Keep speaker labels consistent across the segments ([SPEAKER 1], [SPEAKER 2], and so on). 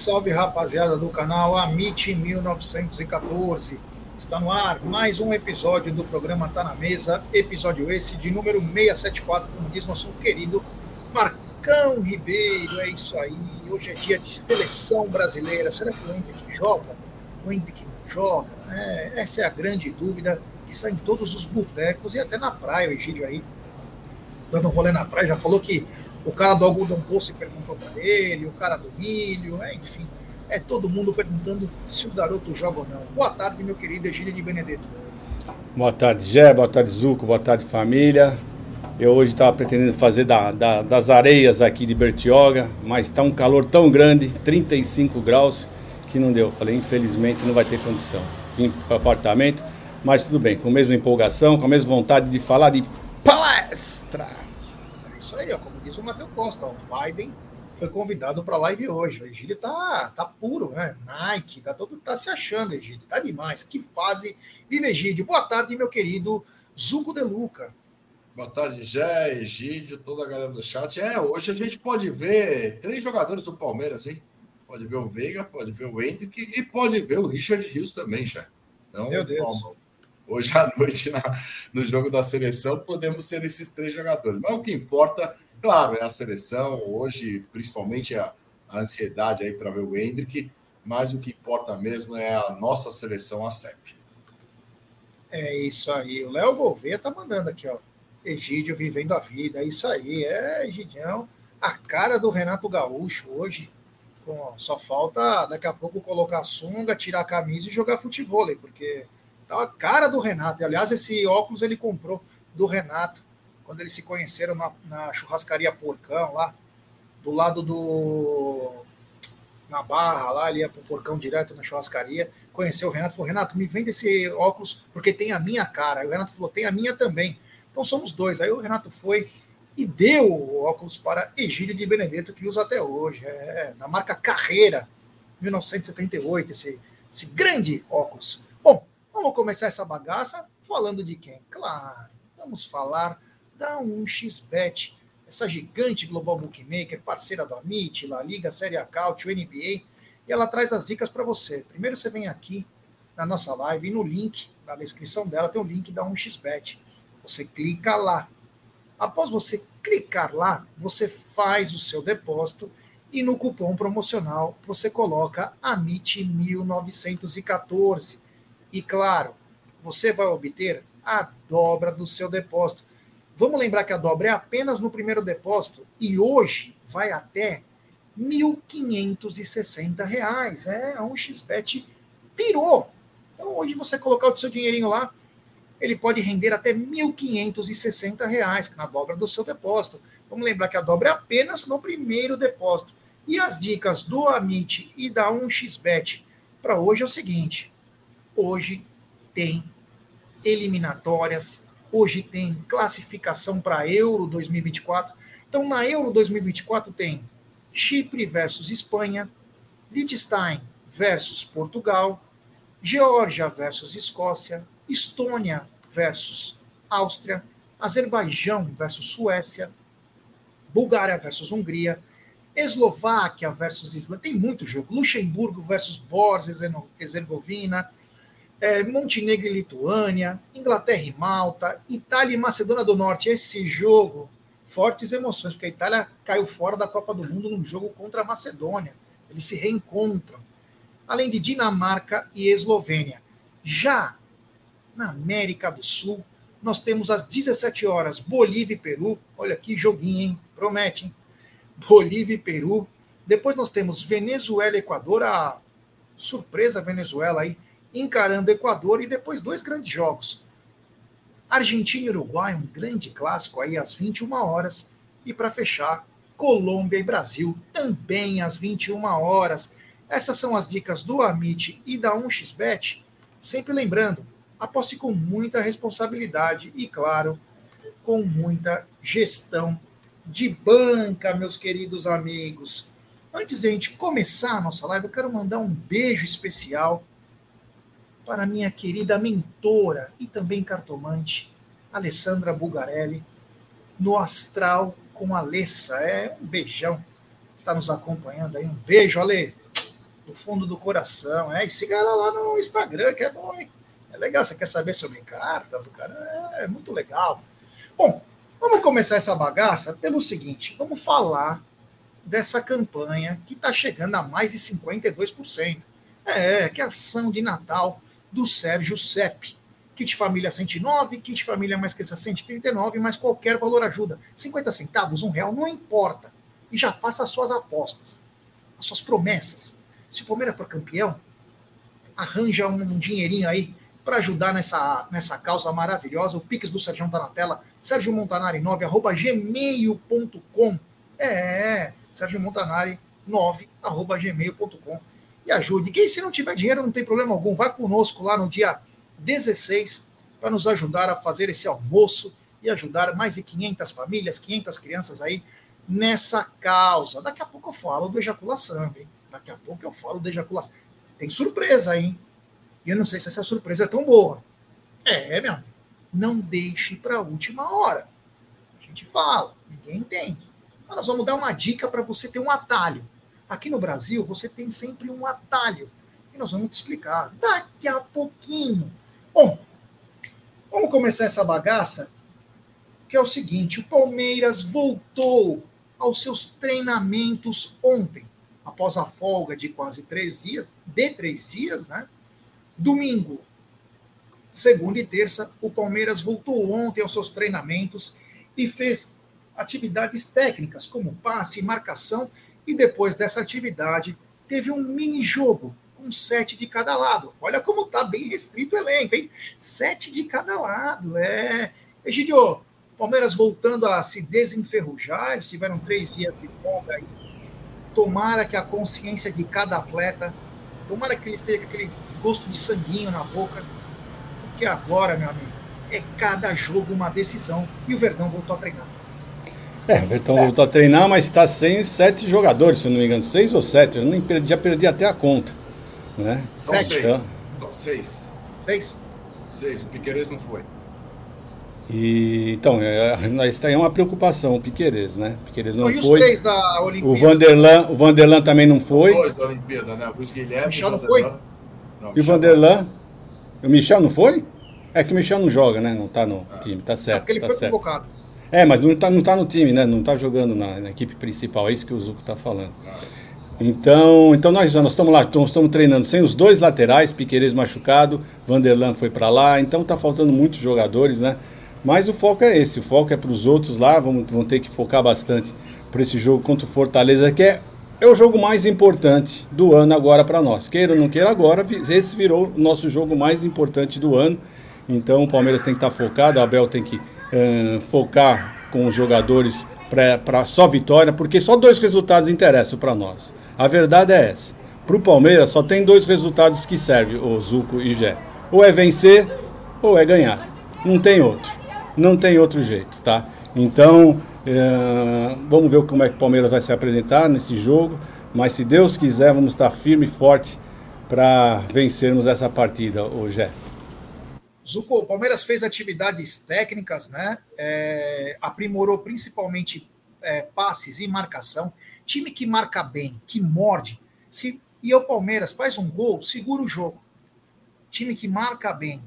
[SPEAKER 1] salve, rapaziada do canal Amit 1914. Está no ar mais um episódio do programa Tá na Mesa, episódio esse de número 674, como diz nosso querido Marcão Ribeiro. É isso aí. Hoje é dia de seleção brasileira. Será que o Hendrick joga? O Hendrick não joga? É, essa é a grande dúvida que está em todos os botecos e até na praia. O Egídio aí, dando um rolê na praia, já falou que o cara do algodão doce perguntou para ele, o cara do milho, é, enfim. É todo mundo perguntando se o garoto joga ou não. Boa tarde, meu querido Egílio de Benedetto.
[SPEAKER 2] Boa tarde, Gé, boa tarde, Zuco, boa tarde, família. Eu hoje estava pretendendo fazer da, da, das areias aqui de Bertioga, mas está um calor tão grande, 35 graus, que não deu. Falei, infelizmente não vai ter condição. Vim para o apartamento, mas tudo bem, com a mesma empolgação, com a mesma vontade de falar de palestra.
[SPEAKER 1] É isso aí, ó, como o Matheus Costa, o Biden foi convidado para a live hoje. O Egílio tá, tá puro, né? Nike, tá todo tá se achando, Egílio. Tá demais. Que fase vive Egídio. Boa tarde, meu querido Zuco de Luca.
[SPEAKER 3] Boa tarde, Jé, Egídio, toda a galera do chat. É, hoje a gente pode ver três jogadores do Palmeiras, hein? Pode ver o Veiga, pode ver o Hendrick e pode ver o Richard Rios também, já.
[SPEAKER 1] Então, Meu Deus.
[SPEAKER 3] hoje à noite na, no jogo da seleção podemos ter esses três jogadores. Mas o que importa Claro, é a seleção, hoje, principalmente a, a ansiedade aí para ver o Hendrick, mas o que importa mesmo é a nossa seleção, a CEP.
[SPEAKER 1] É isso aí. O Léo Gouveia tá mandando aqui, ó. Egídio vivendo a vida. É isso aí. É, Egidião. A cara do Renato Gaúcho hoje. Com, só falta daqui a pouco colocar a sunga, tirar a camisa e jogar futebol, porque tá a cara do Renato. E, aliás, esse óculos ele comprou do Renato quando eles se conheceram na, na churrascaria Porcão, lá, do lado do. na barra, lá, ele ia pro Porcão direto na churrascaria. Conheceu o Renato, falou: Renato, me vende esse óculos porque tem a minha cara. Aí o Renato falou: tem a minha também. Então somos dois. Aí o Renato foi e deu o óculos para Egílio de Benedetto, que usa até hoje. É, da marca Carreira, 1978, esse, esse grande óculos. Bom, vamos começar essa bagaça falando de quem? Claro, vamos falar dá um xbet, essa gigante global bookmaker, parceira do Amit, La Liga, Série A Cautio, NBA, e ela traz as dicas para você. Primeiro você vem aqui na nossa live e no link, na descrição dela tem o link da 1xbet. Você clica lá. Após você clicar lá, você faz o seu depósito e no cupom promocional você coloca AMIT1914. E claro, você vai obter a dobra do seu depósito. Vamos lembrar que a dobra é apenas no primeiro depósito e hoje vai até R$ 1.560. É, um XBET pirou. Então hoje você colocar o seu dinheirinho lá, ele pode render até R$ 1.560 na dobra do seu depósito. Vamos lembrar que a dobra é apenas no primeiro depósito. E as dicas do Amit e da 1xBet para hoje é o seguinte: hoje tem eliminatórias Hoje tem classificação para Euro 2024. Então, na Euro 2024 tem Chipre versus Espanha, Liechtenstein versus Portugal, Geórgia versus Escócia, Estônia versus Áustria, Azerbaijão versus Suécia, Bulgária versus Hungria, Eslováquia versus Islândia, tem muito jogo, Luxemburgo versus Bósnia-Herzegovina, é, Montenegro e Lituânia, Inglaterra e Malta, Itália e Macedônia do Norte. Esse jogo, fortes emoções, porque a Itália caiu fora da Copa do Mundo num jogo contra a Macedônia. Eles se reencontram. Além de Dinamarca e Eslovênia. Já na América do Sul, nós temos às 17 horas Bolívia e Peru. Olha que joguinho, hein? Promete, hein? Bolívia e Peru. Depois nós temos Venezuela e Equador, a surpresa Venezuela aí, encarando Equador e depois dois grandes jogos. Argentina e Uruguai, um grande clássico aí às 21 horas. E para fechar, Colômbia e Brasil, também às 21 horas. Essas são as dicas do Amit e da 1xBet. Sempre lembrando, aposte com muita responsabilidade e, claro, com muita gestão de banca, meus queridos amigos. Antes de a gente começar a nossa live, eu quero mandar um beijo especial para minha querida mentora e também cartomante, Alessandra Bulgarelli, no Astral com Alessa. É um beijão. Está nos acompanhando aí. Um beijo, Ale. do fundo do coração. É, e siga ela lá no Instagram, que é bom, hein? É legal, você quer saber sobre cartas, o cara é, é muito legal. Bom, vamos começar essa bagaça pelo seguinte: vamos falar dessa campanha que está chegando a mais de 52%. É, que é ação de Natal do Sérgio Sepp. Kit Família 109, Kit Família Mais Criança 139, mas qualquer valor ajuda. 50 centavos, um real, não importa. E já faça as suas apostas, as suas promessas. Se o Palmeiras for campeão, arranja um dinheirinho aí para ajudar nessa, nessa causa maravilhosa. O Pix do Sérgio está na tela, Sérgio Montanari 9, arroba gmail.com. É, Sérgio Montanari 9, arroba gmail.com. E ajude. Quem se não tiver dinheiro, não tem problema algum. Vai conosco lá no dia 16 para nos ajudar a fazer esse almoço e ajudar mais de 500 famílias, 500 crianças aí nessa causa. Daqui a pouco eu falo do ejaculação, hein? Daqui a pouco eu falo da ejaculação. Tem surpresa, hein? E eu não sei se essa surpresa é tão boa. É, meu amigo. Não deixe para a última hora. A gente fala, ninguém entende. Mas nós vamos dar uma dica para você ter um atalho. Aqui no Brasil, você tem sempre um atalho. E nós vamos te explicar daqui a pouquinho. Bom, vamos começar essa bagaça, que é o seguinte: o Palmeiras voltou aos seus treinamentos ontem após a folga de quase três dias, de três dias, né? Domingo, segunda e terça, o Palmeiras voltou ontem aos seus treinamentos e fez atividades técnicas, como passe, marcação, e depois dessa atividade teve um mini jogo com sete de cada lado. Olha como tá bem restrito o elenco, hein? Sete de cada lado, é. Egidio, Palmeiras voltando a se desenferrujar, eles tiveram três dias de folga aí Tomara que a consciência de cada atleta, tomara que eles tenham aquele gosto de sanguinho na boca, porque agora, meu amigo, é cada jogo uma decisão e o Verdão voltou a treinar.
[SPEAKER 2] É, o Verdão é. voltou a treinar, mas está sem sete jogadores, se não me engano, seis ou sete, eu nem perdi, já perdi até a conta. Né?
[SPEAKER 3] São sete. Seis. Então. São seis.
[SPEAKER 1] Seis?
[SPEAKER 3] Seis, o Piqueires não foi.
[SPEAKER 2] E, então, é, isso é uma preocupação, o Piqueires, né? Piqueires não foi. foi.
[SPEAKER 1] os três da Olimpíada?
[SPEAKER 2] O Vanderlan, o Vanderlan também não foi. Os
[SPEAKER 3] dois da Olimpíada, né? O Guilherme.
[SPEAKER 1] Michel não foi?
[SPEAKER 2] Não, e o Vanderlan? O Michel não foi? É que o Michel não joga, né? Não tá no ah. time, tá certo. É porque
[SPEAKER 1] ele
[SPEAKER 2] tá
[SPEAKER 1] foi
[SPEAKER 2] certo.
[SPEAKER 1] convocado.
[SPEAKER 2] É, mas não tá, não tá no time, né? Não tá jogando na, na equipe principal, é isso que o Zuco tá falando. Então, então nós, estamos lá, estamos treinando sem os dois laterais, Piqueires machucado, Vanderlan foi para lá, então tá faltando muitos jogadores, né? Mas o foco é esse, o foco é para os outros lá, vamos, vão ter que focar bastante para esse jogo contra o Fortaleza, que é, é o jogo mais importante do ano agora para nós. Queira ou não queira agora, esse virou o nosso jogo mais importante do ano. Então o Palmeiras tem que estar tá focado, o Abel tem que uh, focar com os jogadores para só vitória, porque só dois resultados interessam para nós. A verdade é essa. Para o Palmeiras só tem dois resultados que servem, o Zuco e Gé. Ou é vencer ou é ganhar. Não tem outro não tem outro jeito, tá? Então, é, vamos ver como é que o Palmeiras vai se apresentar nesse jogo, mas se Deus quiser, vamos estar firme e forte para vencermos essa partida hoje.
[SPEAKER 1] Zuko, o Palmeiras fez atividades técnicas, né? É, aprimorou principalmente é, passes e marcação. Time que marca bem, que morde. Se, e o Palmeiras faz um gol, segura o jogo. Time que marca bem,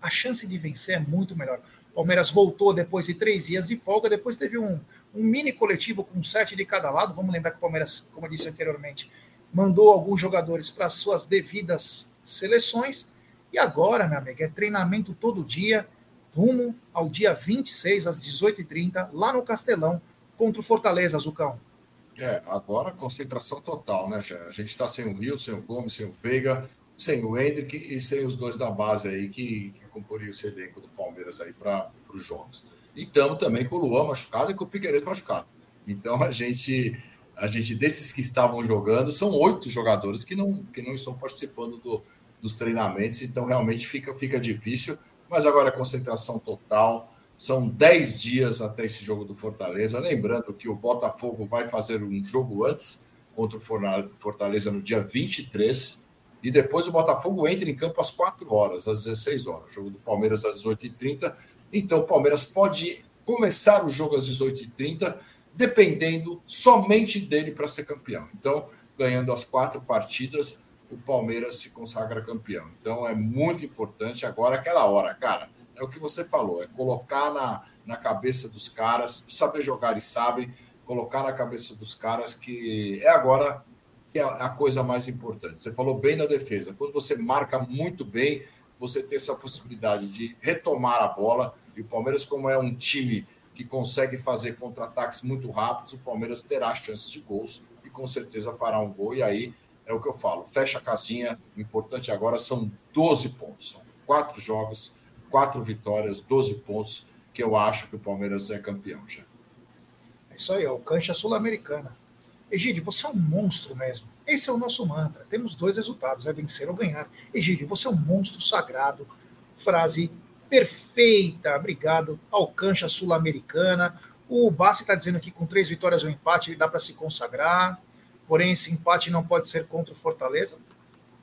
[SPEAKER 1] a chance de vencer é muito melhor. Palmeiras voltou depois de três dias de folga, depois teve um, um mini coletivo com sete de cada lado. Vamos lembrar que o Palmeiras, como eu disse anteriormente, mandou alguns jogadores para suas devidas seleções. E agora, meu amigo, é treinamento todo dia, rumo ao dia 26, às 18h30, lá no Castelão, contra o Fortaleza, Zucão.
[SPEAKER 3] É, agora concentração total, né, A gente está sem o Rio, sem o Gomes, sem o Veiga, sem o Hendrick e sem os dois da base aí que, que comporiam esse elenco do Palmeiras aí para os jogos. E estamos também com o Luan machucado e com o Piqueires machucado. Então a gente, a gente desses que estavam jogando, são oito jogadores que não, que não estão participando do, dos treinamentos, então realmente fica, fica difícil. Mas agora a concentração total. São dez dias até esse jogo do Fortaleza. Lembrando que o Botafogo vai fazer um jogo antes contra o Fortaleza no dia 23 e depois o Botafogo entra em campo às 4 horas, às 16 horas. O jogo do Palmeiras às 18h30. Então o Palmeiras pode começar o jogo às 18h30, dependendo somente dele para ser campeão. Então, ganhando as quatro partidas, o Palmeiras se consagra campeão. Então é muito importante agora aquela hora, cara. É o que você falou, é colocar na, na cabeça dos caras, saber jogar e sabem, colocar na cabeça dos caras que é agora que é a coisa mais importante. Você falou bem da defesa. Quando você marca muito bem, você tem essa possibilidade de retomar a bola. E o Palmeiras, como é um time que consegue fazer contra-ataques muito rápidos, o Palmeiras terá chances de gols e com certeza fará um gol. E aí é o que eu falo: fecha a casinha. O importante agora são 12 pontos. São quatro jogos, quatro vitórias, 12 pontos, que eu acho que o Palmeiras é campeão já.
[SPEAKER 1] É isso aí, ó, o cancha sul-americana. Egídio, você é um monstro mesmo. Esse é o nosso mantra. Temos dois resultados: é vencer ou ganhar. Egídio, você é um monstro sagrado. Frase perfeita. Obrigado. Alcança Sul-Americana. O Bassi está dizendo que com três vitórias ou um empate ele dá para se consagrar. Porém, esse empate não pode ser contra o Fortaleza.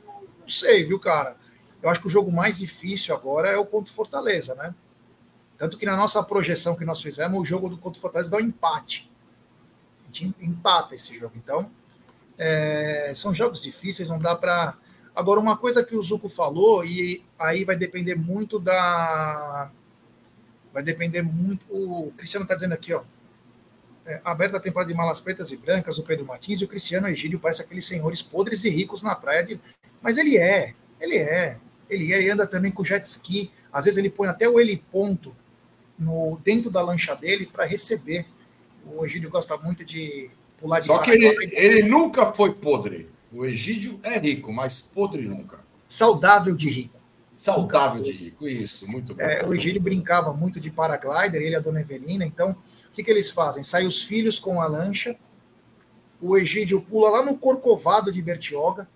[SPEAKER 1] Não sei, viu, cara? Eu acho que o jogo mais difícil agora é o contra o Fortaleza, né? Tanto que na nossa projeção que nós fizemos, o jogo do contra o Fortaleza dá um empate gente empata esse jogo. Então, é, são jogos difíceis, não dá para. Agora, uma coisa que o Zuco falou, e aí vai depender muito da. Vai depender muito. O Cristiano está dizendo aqui, ó. É, aberta a temporada de malas pretas e brancas, o Pedro Martins e o Cristiano Egídio parece aqueles senhores podres e ricos na praia. De... Mas ele é, ele é. Ele é, ele anda também com jet ski. Às vezes ele põe até o heliponto no, dentro da lancha dele para receber o Egídio gosta muito de pular de
[SPEAKER 3] Só que ele, ele nunca foi podre. O Egídio é rico, mas podre nunca.
[SPEAKER 1] Saudável de rico.
[SPEAKER 3] Saudável de rico, isso, muito bom.
[SPEAKER 1] É, o Egídio brincava muito de paraglider, ele e a dona Evelina, então o que, que eles fazem? Saem os filhos com a lancha, o Egídio pula lá no Corcovado de Bertioga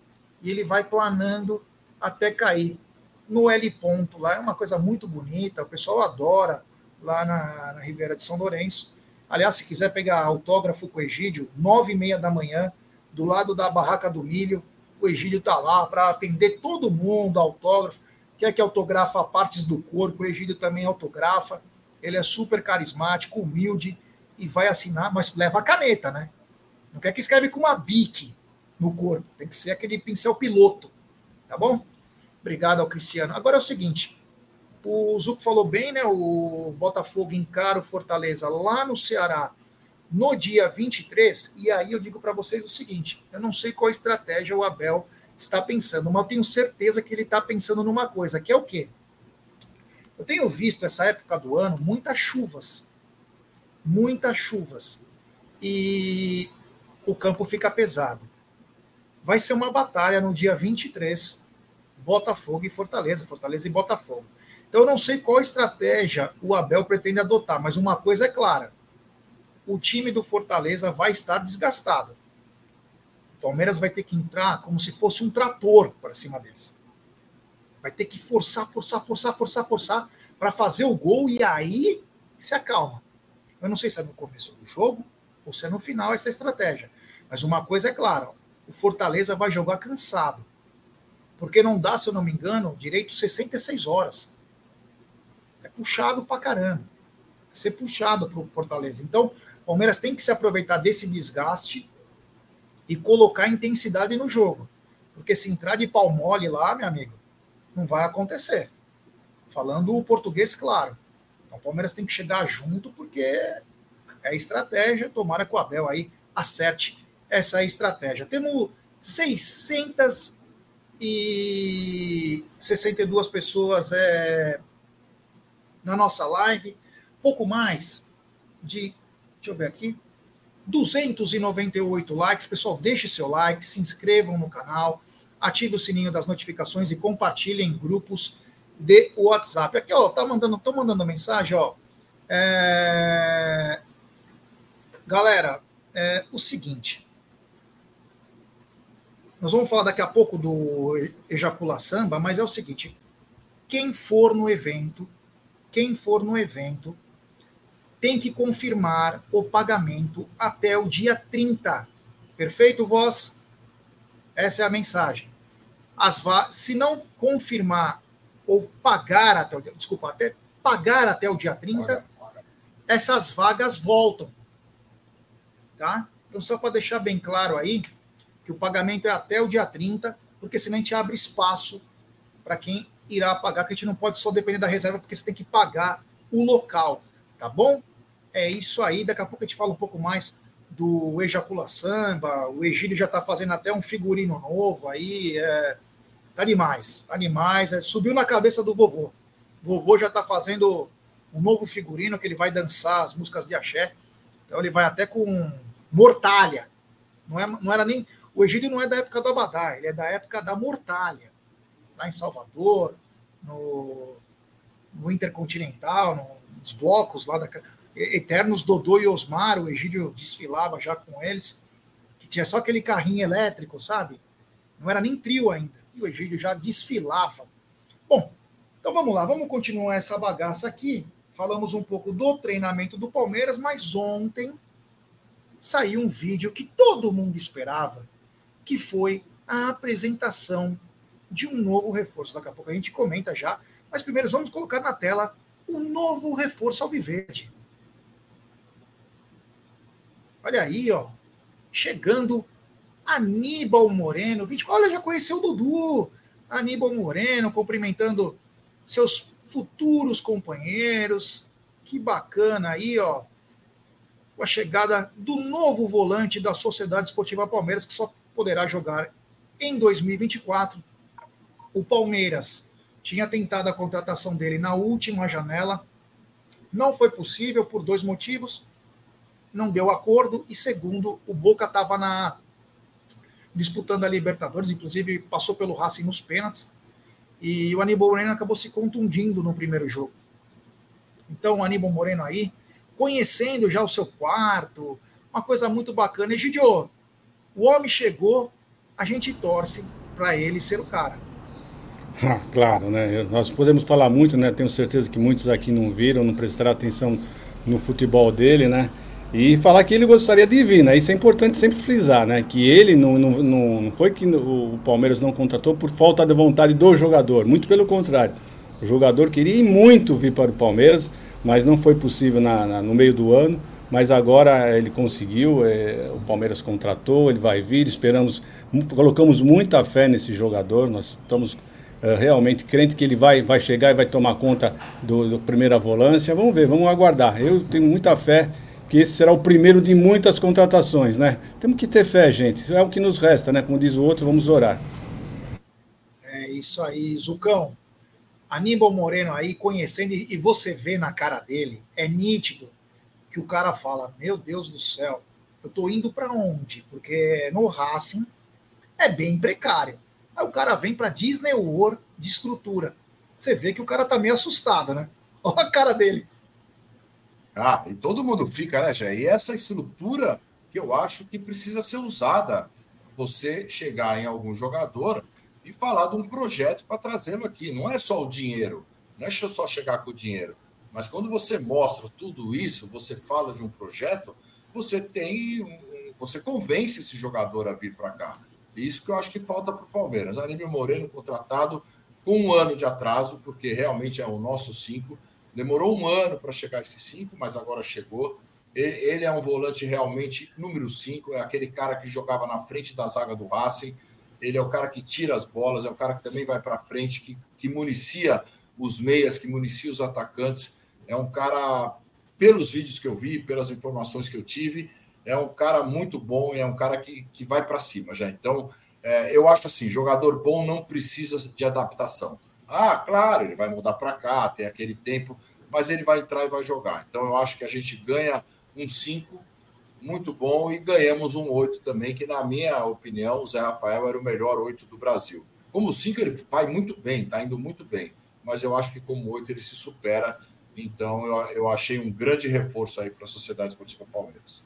[SPEAKER 1] e ele vai planando até cair no L ponto lá. É uma coisa muito bonita, o pessoal adora lá na, na Ribeira de São Lourenço. Aliás, se quiser pegar autógrafo com o Egídio, nove e meia da manhã, do lado da barraca do milho, o Egídio está lá para atender todo mundo, autógrafo. Quer que autografa partes do corpo, o Egídio também autografa. Ele é super carismático, humilde e vai assinar, mas leva a caneta, né? Não quer que escreve com uma bique no corpo, tem que ser aquele pincel piloto, tá bom? Obrigado ao Cristiano. Agora é o seguinte, o Zuco falou bem, né? O Botafogo encara o Fortaleza lá no Ceará no dia 23. E aí eu digo para vocês o seguinte: eu não sei qual estratégia o Abel está pensando, mas eu tenho certeza que ele está pensando numa coisa, que é o quê? Eu tenho visto essa época do ano muitas chuvas. Muitas chuvas. E o campo fica pesado. Vai ser uma batalha no dia 23, Botafogo e Fortaleza, Fortaleza e Botafogo. Então, eu não sei qual estratégia o Abel pretende adotar, mas uma coisa é clara: o time do Fortaleza vai estar desgastado. O Palmeiras vai ter que entrar como se fosse um trator para cima deles. Vai ter que forçar, forçar, forçar, forçar, forçar para fazer o gol e aí se acalma. Eu não sei se é no começo do jogo ou se é no final essa estratégia. Mas uma coisa é clara: o Fortaleza vai jogar cansado. Porque não dá, se eu não me engano, direito 66 horas puxado pra caramba. Vai ser puxado pro Fortaleza. Então, o Palmeiras tem que se aproveitar desse desgaste e colocar intensidade no jogo. Porque se entrar de pau mole lá, meu amigo, não vai acontecer. Falando o português, claro. Então, o Palmeiras tem que chegar junto, porque é estratégia. Tomara que o Abel aí acerte essa estratégia. Temos 662 pessoas é, na nossa live. Pouco mais de, deixa eu ver aqui, 298 likes. Pessoal, deixe seu like, se inscrevam no canal, ative o sininho das notificações e compartilhem em grupos de WhatsApp. Aqui, ó, tá mandando, tô mandando mensagem, ó. É... Galera, é o seguinte. Nós vamos falar daqui a pouco do Ejacula Samba, mas é o seguinte: quem for no evento quem for no evento tem que confirmar o pagamento até o dia 30. Perfeito, voz? Essa é a mensagem. As se não confirmar ou pagar até o dia, desculpa, até pagar até o dia 30, essas vagas voltam. Tá? Então, só para deixar bem claro aí, que o pagamento é até o dia 30, porque senão a gente abre espaço para quem irá pagar, que a gente não pode só depender da reserva, porque você tem que pagar o local, tá bom? É isso aí, daqui a pouco a gente fala um pouco mais do Ejacula Samba, o Egílio já está fazendo até um figurino novo aí, é, tá demais, tá demais, é, subiu na cabeça do vovô. O vovô já está fazendo um novo figurino que ele vai dançar as músicas de axé, então ele vai até com mortalha, não, é, não era nem, o Egílio não é da época do Abadá, ele é da época da mortalha, lá em Salvador, no, no Intercontinental, nos blocos lá da eternos Dodô e Osmar, o Egídio desfilava já com eles, que tinha só aquele carrinho elétrico, sabe? Não era nem trio ainda. E o Egídio já desfilava. Bom, então vamos lá, vamos continuar essa bagaça aqui. Falamos um pouco do treinamento do Palmeiras, mas ontem saiu um vídeo que todo mundo esperava, que foi a apresentação de um novo reforço. Daqui a pouco a gente comenta já, mas primeiro vamos colocar na tela o novo reforço alviverde. Olha aí, ó. Chegando Aníbal Moreno. 20, olha, já conheceu o Dudu. Aníbal Moreno cumprimentando seus futuros companheiros. Que bacana aí, ó. Com a chegada do novo volante da Sociedade Esportiva Palmeiras, que só poderá jogar em 2024. O Palmeiras tinha tentado a contratação dele na última janela. Não foi possível por dois motivos não deu acordo, e segundo, o Boca estava na disputando a Libertadores, inclusive passou pelo Racing nos pênaltis, e o Aníbal Moreno acabou se contundindo no primeiro jogo. Então, o Aníbal Moreno aí, conhecendo já o seu quarto, uma coisa muito bacana. E, Gidio, o homem chegou, a gente torce para ele ser o cara.
[SPEAKER 2] Ah, claro, né? Nós podemos falar muito, né? Tenho certeza que muitos aqui não viram, não prestaram atenção no futebol dele, né? E falar que ele gostaria de vir, né? Isso é importante sempre frisar, né? Que ele não, não, não, foi que o Palmeiras não contratou por falta de vontade do jogador, muito pelo contrário. O jogador queria muito vir para o Palmeiras, mas não foi possível na, na no meio do ano. Mas agora ele conseguiu, é, o Palmeiras contratou, ele vai vir, esperamos, colocamos muita fé nesse jogador, nós estamos é, realmente crente que ele vai, vai chegar e vai tomar conta do, do primeira volância. Vamos ver, vamos aguardar. Eu tenho muita fé que esse será o primeiro de muitas contratações, né? Temos que ter fé, gente. Isso é o que nos resta, né? Como diz o outro, vamos orar.
[SPEAKER 1] É isso aí, Zucão. Aníbal Moreno aí, conhecendo, e você vê na cara dele, é nítido que o cara fala: Meu Deus do céu, eu tô indo para onde? Porque no Racing é bem precário. Aí o cara vem para Disney World de estrutura. Você vê que o cara tá meio assustado, né? Olha a cara dele.
[SPEAKER 3] Ah, e todo mundo fica, né, Jé? E essa estrutura que eu acho que precisa ser usada. Você chegar em algum jogador e falar de um projeto para trazê-lo aqui. Não é só o dinheiro, não é só chegar com o dinheiro. Mas quando você mostra tudo isso, você fala de um projeto, você tem. Um, você convence esse jogador a vir para cá. Isso que eu acho que falta para o Palmeiras. Aníbal Moreno contratado com um ano de atraso, porque realmente é o nosso cinco Demorou um ano para chegar a esses cinco, mas agora chegou. Ele é um volante realmente número cinco, é aquele cara que jogava na frente da zaga do Racing. Ele é o cara que tira as bolas, é o cara que também vai para frente, que, que municia os meias, que municia os atacantes. É um cara, pelos vídeos que eu vi, pelas informações que eu tive, é um cara muito bom e é um cara que, que vai para cima já. Então, é, eu acho assim: jogador bom não precisa de adaptação. Ah, claro, ele vai mudar para cá, tem aquele tempo, mas ele vai entrar e vai jogar. Então eu acho que a gente ganha um 5 muito bom e ganhamos um 8 também, que na minha opinião o Zé Rafael era o melhor 8 do Brasil. Como 5 ele vai muito bem, está indo muito bem, mas eu acho que como 8 ele se supera. Então eu, eu achei um grande reforço aí para a Sociedade Esportiva Palmeiras.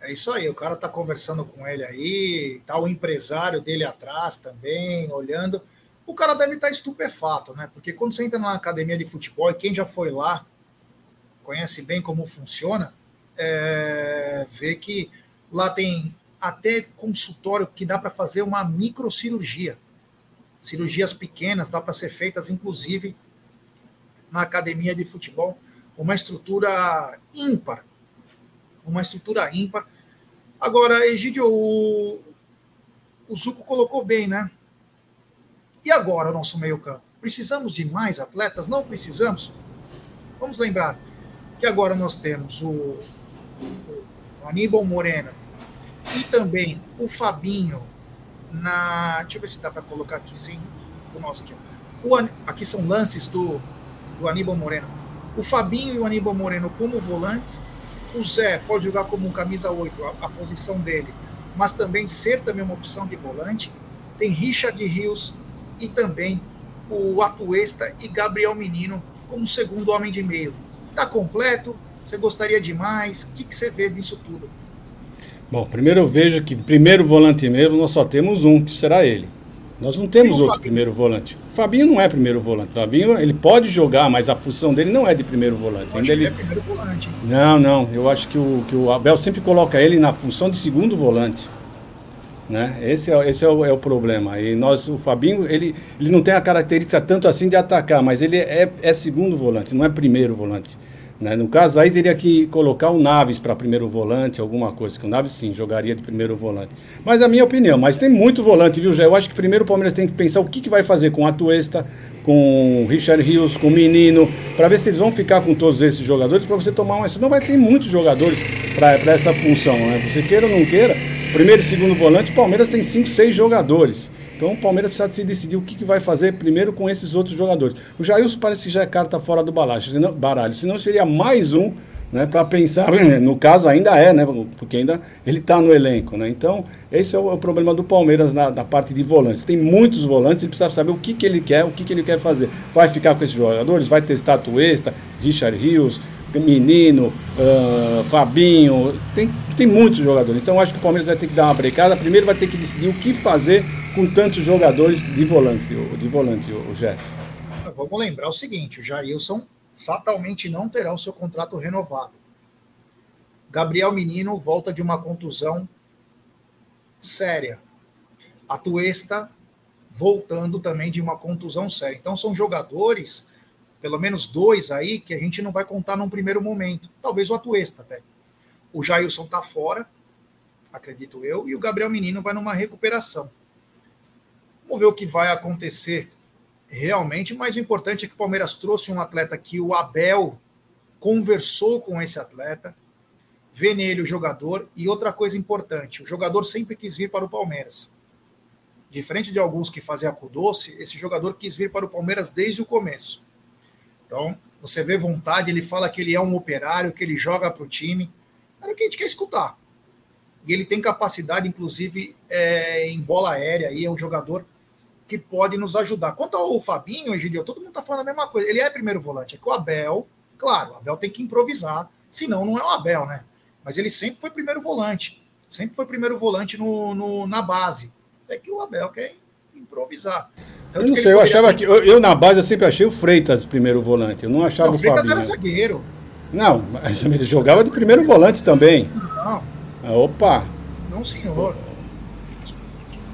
[SPEAKER 1] É isso aí, o cara está conversando com ele aí, tá o empresário dele atrás também, olhando o cara deve estar estupefato, né? Porque quando você entra na academia de futebol, e quem já foi lá, conhece bem como funciona, é, vê que lá tem até consultório que dá para fazer uma microcirurgia. Cirurgias pequenas dá para ser feitas, inclusive, na academia de futebol. Uma estrutura ímpar. Uma estrutura ímpar. Agora, Egídio, o, o Zuco colocou bem, né? E agora, nosso meio-campo? Precisamos de mais atletas? Não precisamos? Vamos lembrar que agora nós temos o, o Aníbal Moreno e também o Fabinho na. Deixa eu ver se dá para colocar aqui sim. O nosso aqui. O, aqui são lances do, do Aníbal Moreno. O Fabinho e o Aníbal Moreno como volantes. O Zé pode jogar como um camisa 8, a, a posição dele, mas também ser também uma opção de volante. Tem Richard Rios e também o Atuesta e Gabriel Menino como segundo homem de meio. Está completo? Você gostaria de mais? O que, que você vê disso tudo?
[SPEAKER 2] Bom, primeiro eu vejo que primeiro volante mesmo nós só temos um, que será ele. Nós não temos outro Fabinho? primeiro volante. O Fabinho não é primeiro volante. O Fabinho ele pode jogar, mas a função dele não é de primeiro volante.
[SPEAKER 1] Ainda ele... é primeiro volante.
[SPEAKER 2] Não, não. Eu acho que o, que o Abel sempre coloca ele na função de segundo volante. Né? Esse, é, esse é, o, é o problema. E nós, o Fabinho, ele, ele não tem a característica tanto assim de atacar, mas ele é, é segundo volante, não é primeiro volante. Né? No caso, aí teria que colocar o Naves para primeiro volante, alguma coisa, que o Naves sim jogaria de primeiro volante. Mas a minha opinião, mas tem muito volante, viu, Jé? Eu acho que primeiro o Palmeiras tem que pensar o que, que vai fazer com a Tuesta, com o Richard Rios, com o Menino, para ver se eles vão ficar com todos esses jogadores, para você tomar uma. Senão vai ter muitos jogadores para essa função, né? Você queira ou não queira, primeiro e segundo volante, o Palmeiras tem cinco, seis jogadores. Então o Palmeiras precisa se decidir o que, que vai fazer primeiro com esses outros jogadores. O Jailson parece que já é carta fora do baralho, senão, seria mais um né, para pensar, no caso ainda é, né, porque ainda ele está no elenco. Né? Então, esse é o, é o problema do Palmeiras na, na, parte de volantes. Tem muitos volantes, ele precisa saber o que, que ele quer, o que, que ele quer fazer. Vai ficar com esses jogadores, vai testar Tuesta, Richard Rios, Menino, uh, Fabinho, tem, tem muitos jogadores. Então acho que o Palmeiras vai ter que dar uma brecada. Primeiro vai ter que decidir o que fazer com tantos jogadores de volante, de volante, o Jé.
[SPEAKER 1] Vamos lembrar o seguinte: o Jailson fatalmente não terá o seu contrato renovado. Gabriel Menino volta de uma contusão séria. A Tuesta voltando também de uma contusão séria. Então são jogadores pelo menos dois aí que a gente não vai contar num primeiro momento. Talvez o Atuesta até. O Jailson tá fora, acredito eu, e o Gabriel Menino vai numa recuperação. Vamos ver o que vai acontecer realmente, mas o importante é que o Palmeiras trouxe um atleta que o Abel conversou com esse atleta, vê nele o jogador, e outra coisa importante, o jogador sempre quis vir para o Palmeiras. Diferente de alguns que faziam a doce, esse jogador quis vir para o Palmeiras desde o começo. Então, você vê vontade, ele fala que ele é um operário, que ele joga para o time. É o que a gente quer escutar. E ele tem capacidade, inclusive, é, em bola aérea, e é um jogador que pode nos ajudar. Quanto ao Fabinho, Egidio, todo mundo está falando a mesma coisa. Ele é primeiro volante. É que o Abel, claro, o Abel tem que improvisar, senão não é o Abel, né? Mas ele sempre foi primeiro volante. Sempre foi primeiro volante no, no na base. É que o Abel quer improvisar.
[SPEAKER 2] Tanto eu não sei, eu achava ter... que. Eu, eu, na base eu sempre achei o Freitas primeiro volante. Eu não achava não, o
[SPEAKER 1] Freitas Fabinho. era zagueiro.
[SPEAKER 2] Não, mas ele jogava de primeiro volante também.
[SPEAKER 1] Não.
[SPEAKER 2] Ah, opa!
[SPEAKER 1] Não, senhor.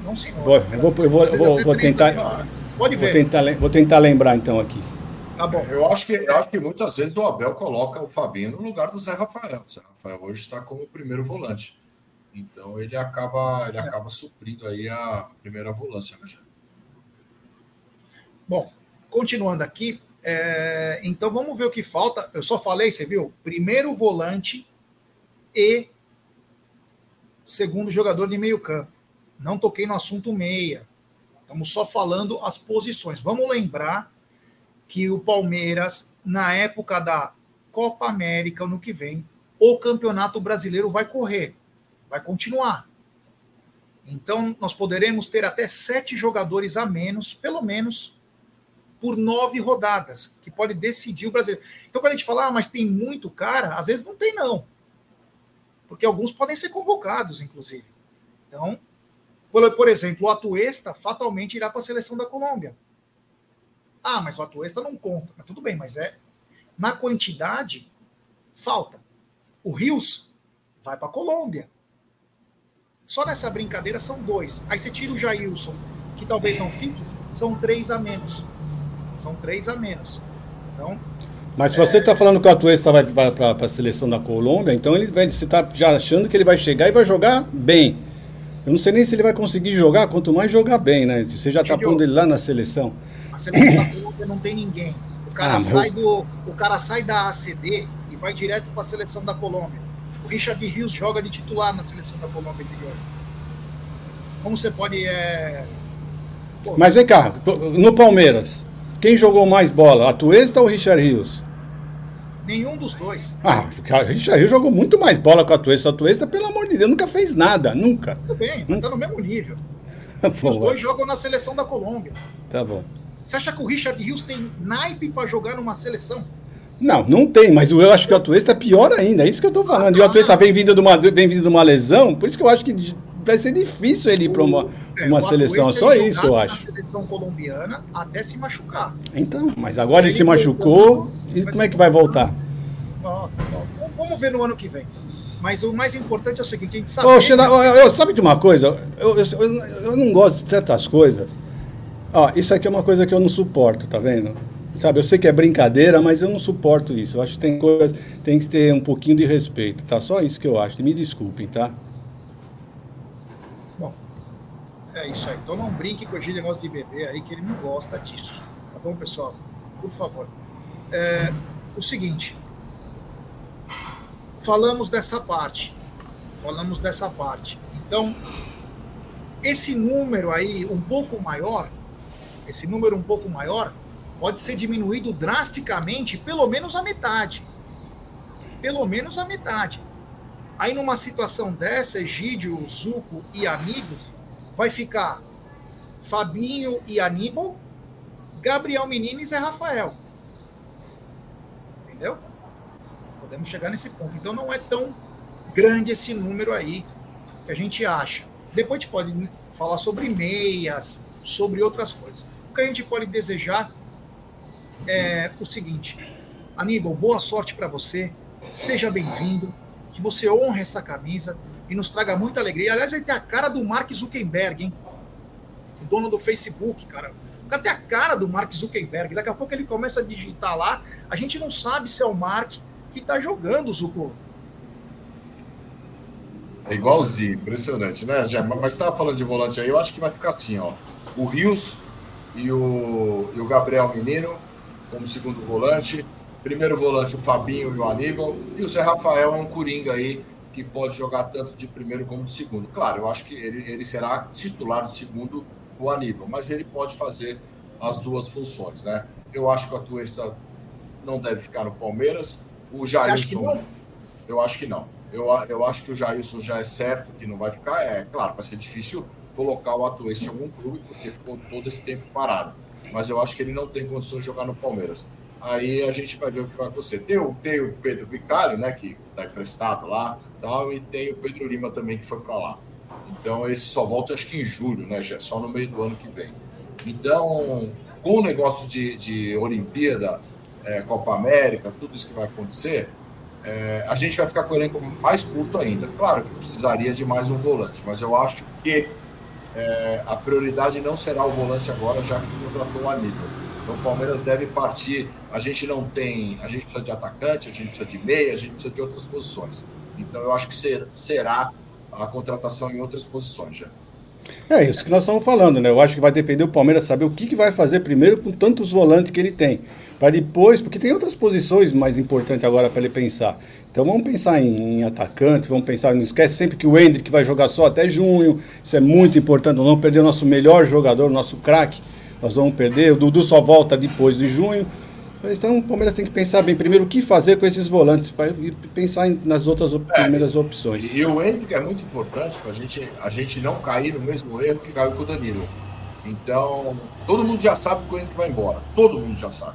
[SPEAKER 1] Não, senhor.
[SPEAKER 2] Bom, eu vou, eu vou, vou, vou tentar. Pode ver. Vou tentar, vou tentar lembrar então aqui.
[SPEAKER 3] Tá bom. Eu acho, que, eu acho que muitas vezes o Abel coloca o Fabinho no lugar do Zé Rafael. O Zé Rafael hoje está como primeiro volante. Então ele acaba, ele é. acaba suprindo aí a primeira volância, né,
[SPEAKER 1] Bom, continuando aqui, é, então vamos ver o que falta. Eu só falei, você viu? Primeiro volante e segundo jogador de meio campo. Não toquei no assunto meia. Estamos só falando as posições. Vamos lembrar que o Palmeiras, na época da Copa América, no que vem, o Campeonato Brasileiro vai correr, vai continuar. Então, nós poderemos ter até sete jogadores a menos, pelo menos, por nove rodadas, que pode decidir o brasileiro. Então, quando a gente fala, ah, mas tem muito cara, às vezes não tem, não. Porque alguns podem ser convocados, inclusive. Então, por, por exemplo, o Atuesta fatalmente irá para a seleção da Colômbia. Ah, mas o Atuesta não conta. Mas tudo bem, mas é. Na quantidade, falta. O Rios vai para a Colômbia. Só nessa brincadeira são dois. Aí você tira o Jailson, que talvez não fique, são três a menos. São três a menos. Então.
[SPEAKER 2] Mas se você está falando que o Atuesta vai para a seleção da Colômbia, então ele vai, você está já achando que ele vai chegar e vai jogar bem. Eu não sei nem se ele vai conseguir jogar, quanto mais jogar bem, né? Você já está pondo ele lá na seleção.
[SPEAKER 1] A seleção da Colômbia não tem ninguém. O cara, ah, sai do, o cara sai da ACD e vai direto para a seleção da Colômbia. O Richard Rios joga de titular na seleção da Colômbia anterior. Como você pode. É...
[SPEAKER 2] Pô, Mas vem cá, no Palmeiras, quem jogou mais bola, a Tuesta ou o Richard Rios?
[SPEAKER 1] Nenhum dos dois.
[SPEAKER 2] Ah, o Richard Rios jogou muito mais bola com a Tuesta. A Tuesta, pelo amor de Deus, nunca fez nada, nunca.
[SPEAKER 1] Tudo bem, mas tá no mesmo nível. Os dois jogam na seleção da Colômbia.
[SPEAKER 2] Tá bom.
[SPEAKER 1] Você acha que o Richard Rios tem naipe para jogar numa seleção?
[SPEAKER 2] Não, não tem, mas eu acho que o Atuesta é pior ainda, é isso que eu tô falando. Ah, e o Atuesta vem vindo, de uma, vem vindo de uma lesão, por isso que eu acho que vai ser difícil ele ir para uma, é, uma seleção, só isso eu acho.
[SPEAKER 1] seleção colombiana até se machucar.
[SPEAKER 2] Então, mas agora ele, ele se machucou, e como é que vai voltar?
[SPEAKER 1] vamos ver no ano que vem. Mas o mais importante é o seguinte, a gente sabe.
[SPEAKER 2] Ô, Xena, eu, eu, sabe de uma coisa? Eu, eu, eu, não gosto de certas coisas. Ó, isso aqui é uma coisa que eu não suporto, tá vendo? Sabe, eu sei que é brincadeira, mas eu não suporto isso. Eu acho que tem coisas, tem que ter um pouquinho de respeito, tá? Só isso que eu acho. Me desculpem, tá?
[SPEAKER 1] Bom, é isso aí. Então não brinque com esse negócio de bebê aí, que ele não gosta disso. Tá bom, pessoal? Por favor. É, o seguinte, falamos dessa parte. Falamos dessa parte. Então, esse número aí um pouco maior, esse número um pouco maior, pode ser diminuído drasticamente, pelo menos a metade. Pelo menos a metade. Aí numa situação dessa, Egídio, Zuco e amigos, vai ficar Fabinho e Aníbal, Gabriel Menino e Rafael. Entendeu? Podemos chegar nesse ponto. Então não é tão grande esse número aí que a gente acha. Depois a gente pode falar sobre meias, sobre outras coisas. O que a gente pode desejar é o seguinte: Aníbal, boa sorte para você, seja bem-vindo, que você honre essa camisa e nos traga muita alegria. Aliás, ele tem a cara do Mark Zuckerberg, hein? O dono do Facebook, cara. O cara tem a cara do Mark Zuckerberg. Daqui a pouco ele começa a digitar lá. A gente não sabe se é o Mark que tá jogando, Zuko.
[SPEAKER 3] É igualzinho, impressionante, né, já Mas estava falando de volante aí, eu acho que vai ficar assim, ó. O Rios e o, e o Gabriel Menino como segundo volante. Primeiro volante, o Fabinho e o Aníbal. E o Zé Rafael é um coringa aí que pode jogar tanto de primeiro como de segundo. Claro, eu acho que ele, ele será titular de segundo o Aníbal, mas ele pode fazer as duas funções, né? Eu acho que a Tuesta não deve ficar no Palmeiras. O Jailson, eu acho que não. Eu, eu acho que o Jailson já é certo que não vai ficar. É claro, vai ser difícil colocar o Atuesta em algum clube, porque ficou todo esse tempo parado. Mas eu acho que ele não tem condições de jogar no Palmeiras. Aí a gente vai ver o que vai acontecer. Tem o, tem o Pedro Bicalho, né, que está emprestado lá, tal, e tem o Pedro Lima também, que foi para lá. Então, esse só volta acho que em julho, né, já só no meio do ano que vem. Então, com o negócio de, de Olimpíada, é, Copa América, tudo isso que vai acontecer, é, a gente vai ficar com o elenco mais curto ainda. Claro que precisaria de mais um volante, mas eu acho que é, a prioridade não será o volante agora, já que contratou o Aníbal. Então o Palmeiras deve partir. A gente não tem. A gente precisa de atacante, a gente precisa de meia, a gente precisa de outras posições. Então eu acho que ser, será a contratação em outras posições já.
[SPEAKER 2] É isso que nós estamos falando, né? Eu acho que vai depender do Palmeiras saber o que, que vai fazer primeiro com tantos volantes que ele tem. Para depois, porque tem outras posições mais importantes agora para ele pensar. Então vamos pensar em, em, atacante, vamos pensar, não esquece sempre que o Hendrick vai jogar só até junho, isso é muito importante, vamos perder o nosso melhor jogador, o nosso craque, nós vamos perder, o Dudu só volta depois de junho. Então o Palmeiras tem que pensar bem primeiro o que fazer com esses volantes para pensar nas outras op é, primeiras opções.
[SPEAKER 3] E, e o Hendrick é muito importante para gente, a gente não cair no mesmo erro que caiu com o Danilo. Então, todo mundo já sabe que o Hendrick vai embora, todo mundo já sabe.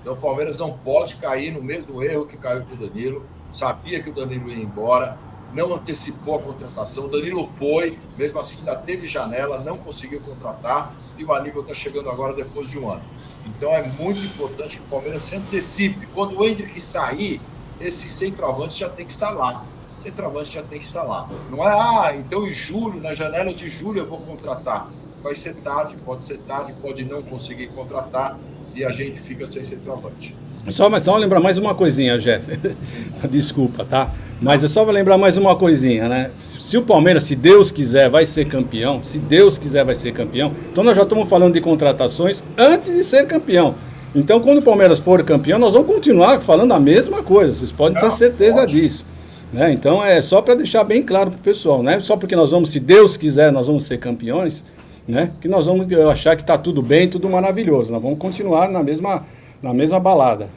[SPEAKER 3] Então o Palmeiras não pode cair no mesmo erro que caiu com o Danilo. Sabia que o Danilo ia embora, não antecipou a contratação. O Danilo foi, mesmo assim ainda teve janela, não conseguiu contratar e o Aníbal está chegando agora depois de um ano. Então é muito importante que o Palmeiras se antecipe. Quando o Hendrick sair, esse centroavante já tem que estar lá. Centroavante já tem que estar lá. Não é, ah, então em julho, na janela de julho eu vou contratar. Vai ser tarde, pode ser tarde, pode não conseguir contratar e a gente fica sem centroavante.
[SPEAKER 2] Só, mas só lembrar mais uma coisinha, Jeff. Desculpa, tá? Mas é só lembrar mais uma coisinha, né? Se o Palmeiras, se Deus quiser, vai ser campeão, se Deus quiser, vai ser campeão, então nós já estamos falando de contratações antes de ser campeão. Então, quando o Palmeiras for campeão, nós vamos continuar falando a mesma coisa, vocês podem ter certeza disso. Né? Então, é só para deixar bem claro para o pessoal, né? só porque nós vamos, se Deus quiser, nós vamos ser campeões, né? que nós vamos achar que está tudo bem, tudo maravilhoso. Nós vamos continuar na mesma, na mesma balada.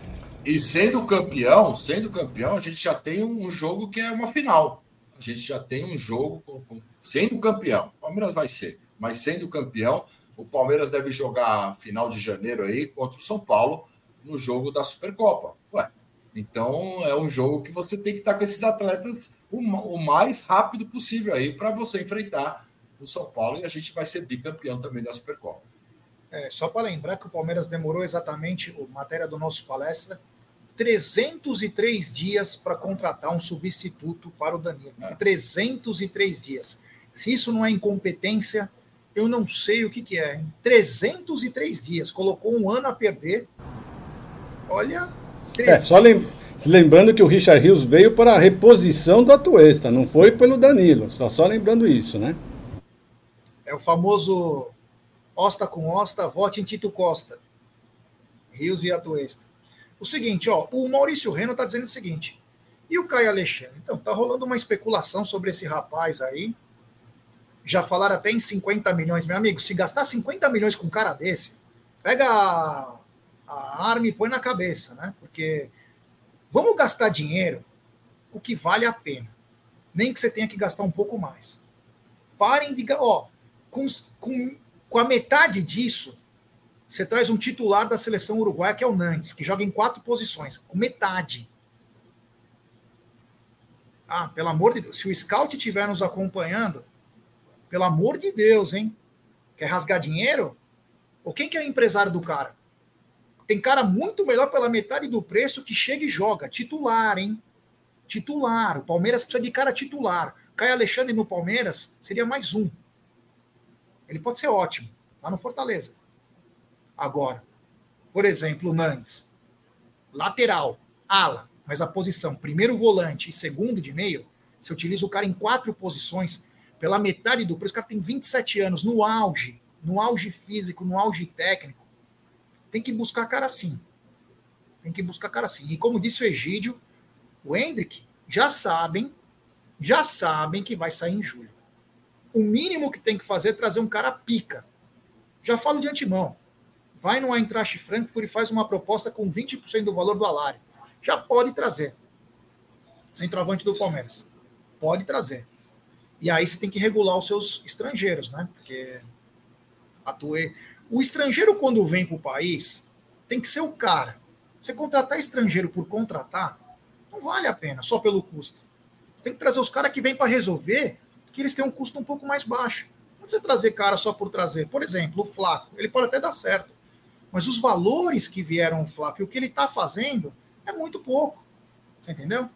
[SPEAKER 3] E sendo campeão, sendo campeão, a gente já tem um jogo que é uma final. A gente já tem um jogo com, com, sendo campeão. O Palmeiras vai ser, mas sendo campeão, o Palmeiras deve jogar final de janeiro aí contra o São Paulo no jogo da Supercopa. Ué, então é um jogo que você tem que estar com esses atletas o, o mais rápido possível aí para você enfrentar o São Paulo e a gente vai ser bicampeão também da Supercopa.
[SPEAKER 1] É, só para lembrar que o Palmeiras demorou exatamente, matéria do nosso palestra, 303 dias para contratar um substituto para o Danilo. É. 303 dias. Se isso não é incompetência, eu não sei o que, que é. 303 dias. Colocou um ano a perder. Olha.
[SPEAKER 2] 300... É, só lembrando que o Richard Rios veio para a reposição do Atuesta, não foi pelo Danilo. Só, só lembrando isso, né?
[SPEAKER 1] É o famoso Osta com Osta, vote em Tito Costa. Rios e Atuesta. O seguinte, ó, o Maurício Reno está dizendo o seguinte. E o Caio Alexandre? Então, tá rolando uma especulação sobre esse rapaz aí. Já falaram até em 50 milhões. Meu amigo, se gastar 50 milhões com um cara desse, pega a, a arma e põe na cabeça, né? Porque vamos gastar dinheiro o que vale a pena. Nem que você tenha que gastar um pouco mais. Parem de. Ó, com, com, com a metade disso, você traz um titular da seleção uruguaia, que é o Nantes, que joga em quatro posições, com metade. Ah, pelo amor de Deus, se o scout estiver nos acompanhando, pelo amor de Deus, hein? Quer rasgar dinheiro? Ou quem que é o empresário do cara? Tem cara muito melhor pela metade do preço que chega e joga. Titular, hein? Titular. O Palmeiras precisa de cara titular. Caio Alexandre no Palmeiras seria mais um. Ele pode ser ótimo, lá no Fortaleza. Agora, por exemplo, o Nantes, lateral, ala, mas a posição primeiro volante e segundo de meio, você utiliza o cara em quatro posições, pela metade do preço, o cara tem 27 anos, no auge, no auge físico, no auge técnico, tem que buscar cara assim. Tem que buscar cara assim. E como disse o Egídio, o Hendrick, já sabem, já sabem que vai sair em julho. O mínimo que tem que fazer é trazer um cara pica. Já falo de antemão vai no Eintracht Frankfurt e faz uma proposta com 20% do valor do Alari. Já pode trazer. Centroavante do Palmeiras. Pode trazer. E aí você tem que regular os seus estrangeiros, né? Porque atuei. O estrangeiro, quando vem para o país, tem que ser o cara. Você contratar estrangeiro por contratar, não vale a pena, só pelo custo. Você tem que trazer os caras que vêm para resolver, que eles têm um custo um pouco mais baixo. Não você trazer cara só por trazer. Por exemplo, o Flaco, ele pode até dar certo. Mas os valores que vieram o Flávio, o que ele está fazendo, é muito pouco. Você entendeu?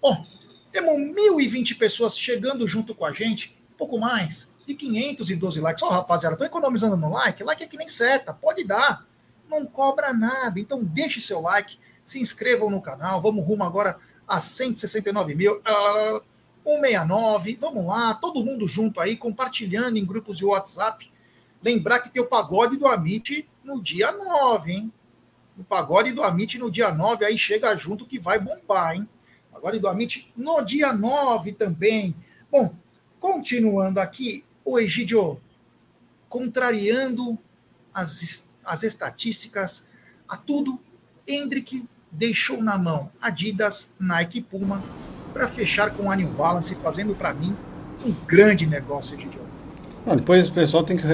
[SPEAKER 1] Bom, temos 1.020 pessoas chegando junto com a gente, pouco mais, de 512 likes. Ó, oh, rapaziada, estão economizando no like? Like é que nem seta, pode dar. Não cobra nada. Então deixe seu like, se inscrevam no canal. Vamos rumo agora a 169 mil. 169, vamos lá, todo mundo junto aí, compartilhando em grupos de WhatsApp. Lembrar que tem o pagode do Amit no dia 9, hein? O pagode do Amit no dia 9, aí chega junto que vai bombar, hein? Pagode do Amit no dia 9 também. Bom, continuando aqui, o Egidio, contrariando as, as estatísticas, a tudo, Hendrick deixou na mão Adidas, Nike e Puma para fechar com a New Balance, fazendo para mim um grande negócio, Egidio.
[SPEAKER 2] Não, depois o pessoal tem que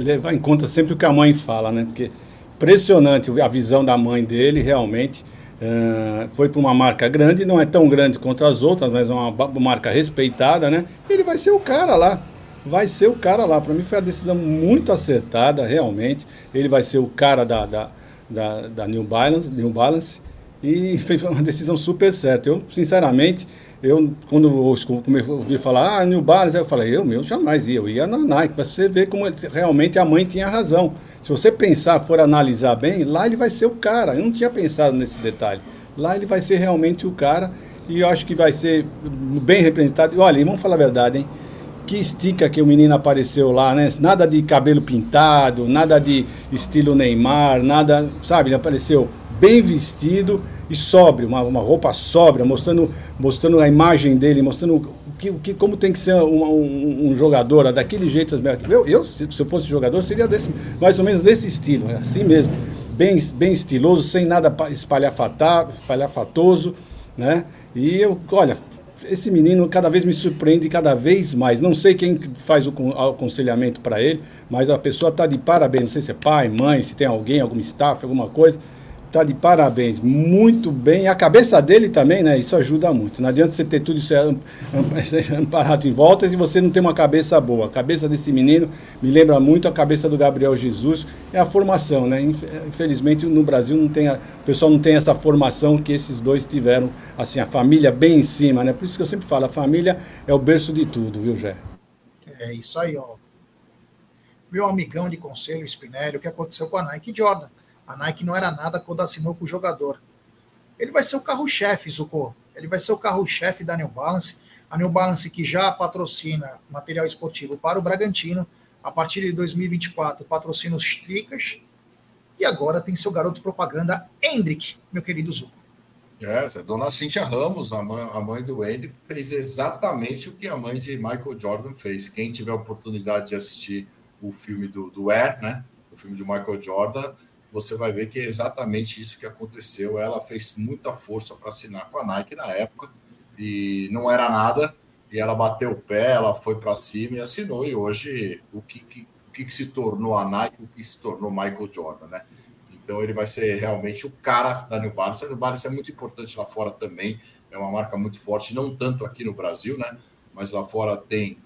[SPEAKER 2] levar em conta sempre o que a mãe fala, né? Porque impressionante a visão da mãe dele, realmente. Uh, foi para uma marca grande, não é tão grande quanto as outras, mas é uma, uma marca respeitada, né? Ele vai ser o cara lá. Vai ser o cara lá. Para mim foi a decisão muito acertada, realmente. Ele vai ser o cara da, da, da, da New, Balance, New Balance. E fez uma decisão super certa. Eu, sinceramente, eu, quando eu ouvi falar, ah, New Balance, eu falei, eu meu jamais ia, eu ia na Nike, para você ver como realmente a mãe tinha razão. Se você pensar, for analisar bem, lá ele vai ser o cara. Eu não tinha pensado nesse detalhe. Lá ele vai ser realmente o cara e eu acho que vai ser bem representado. E olha, vamos falar a verdade, hein? Que estica que o menino apareceu lá, né? Nada de cabelo pintado, nada de estilo Neymar, nada, sabe? Ele apareceu bem vestido e sóbrio, uma, uma roupa sóbria, mostrando, mostrando a imagem dele, mostrando o que, o que, como tem que ser um, um, um jogador, daquele jeito. Eu, eu, se eu fosse jogador, seria desse, mais ou menos desse estilo, né? assim mesmo. Bem, bem estiloso, sem nada espalhafatoso, né? E eu, olha, esse menino cada vez me surpreende cada vez mais. Não sei quem faz o aconselhamento para ele, mas a pessoa está de parabéns. Não sei se é pai, mãe, se tem alguém, algum staff, alguma coisa Tá de parabéns, muito bem. A cabeça dele também, né? Isso ajuda muito. Não adianta você ter tudo isso amparado em volta se você não tem uma cabeça boa. A cabeça desse menino me lembra muito a cabeça do Gabriel Jesus. É a formação, né? Infelizmente no Brasil não tem a, o pessoal não tem essa formação que esses dois tiveram, assim, a família bem em cima, né? Por isso que eu sempre falo, a família é o berço de tudo, viu, Jé?
[SPEAKER 1] É isso aí, ó. Meu amigão de conselho, Spinelli, o que aconteceu com a Nike Jordan? A Nike não era nada quando assinou com o jogador. Ele vai ser o carro-chefe, Zuko. Ele vai ser o carro-chefe da New Balance. A New Balance que já patrocina material esportivo para o Bragantino. A partir de 2024 patrocina os Tricas. E agora tem seu garoto propaganda, Hendrick, meu querido Zuko.
[SPEAKER 3] É, a dona Cíntia Ramos, a mãe, a mãe do Hendrick, fez exatamente o que a mãe de Michael Jordan fez. Quem tiver oportunidade de assistir o filme do, do Air, né? O filme de Michael Jordan, você vai ver que é exatamente isso que aconteceu. Ela fez muita força para assinar com a Nike na época e não era nada. E ela bateu o pé, ela foi para cima e assinou. E hoje, o que, que, que, se tornou a Nike, o que se tornou Michael Jordan, né? Então, ele vai ser realmente o cara da New Balance. A New Balance é muito importante lá fora também. É uma marca muito forte, não tanto aqui no Brasil, né? Mas lá fora tem,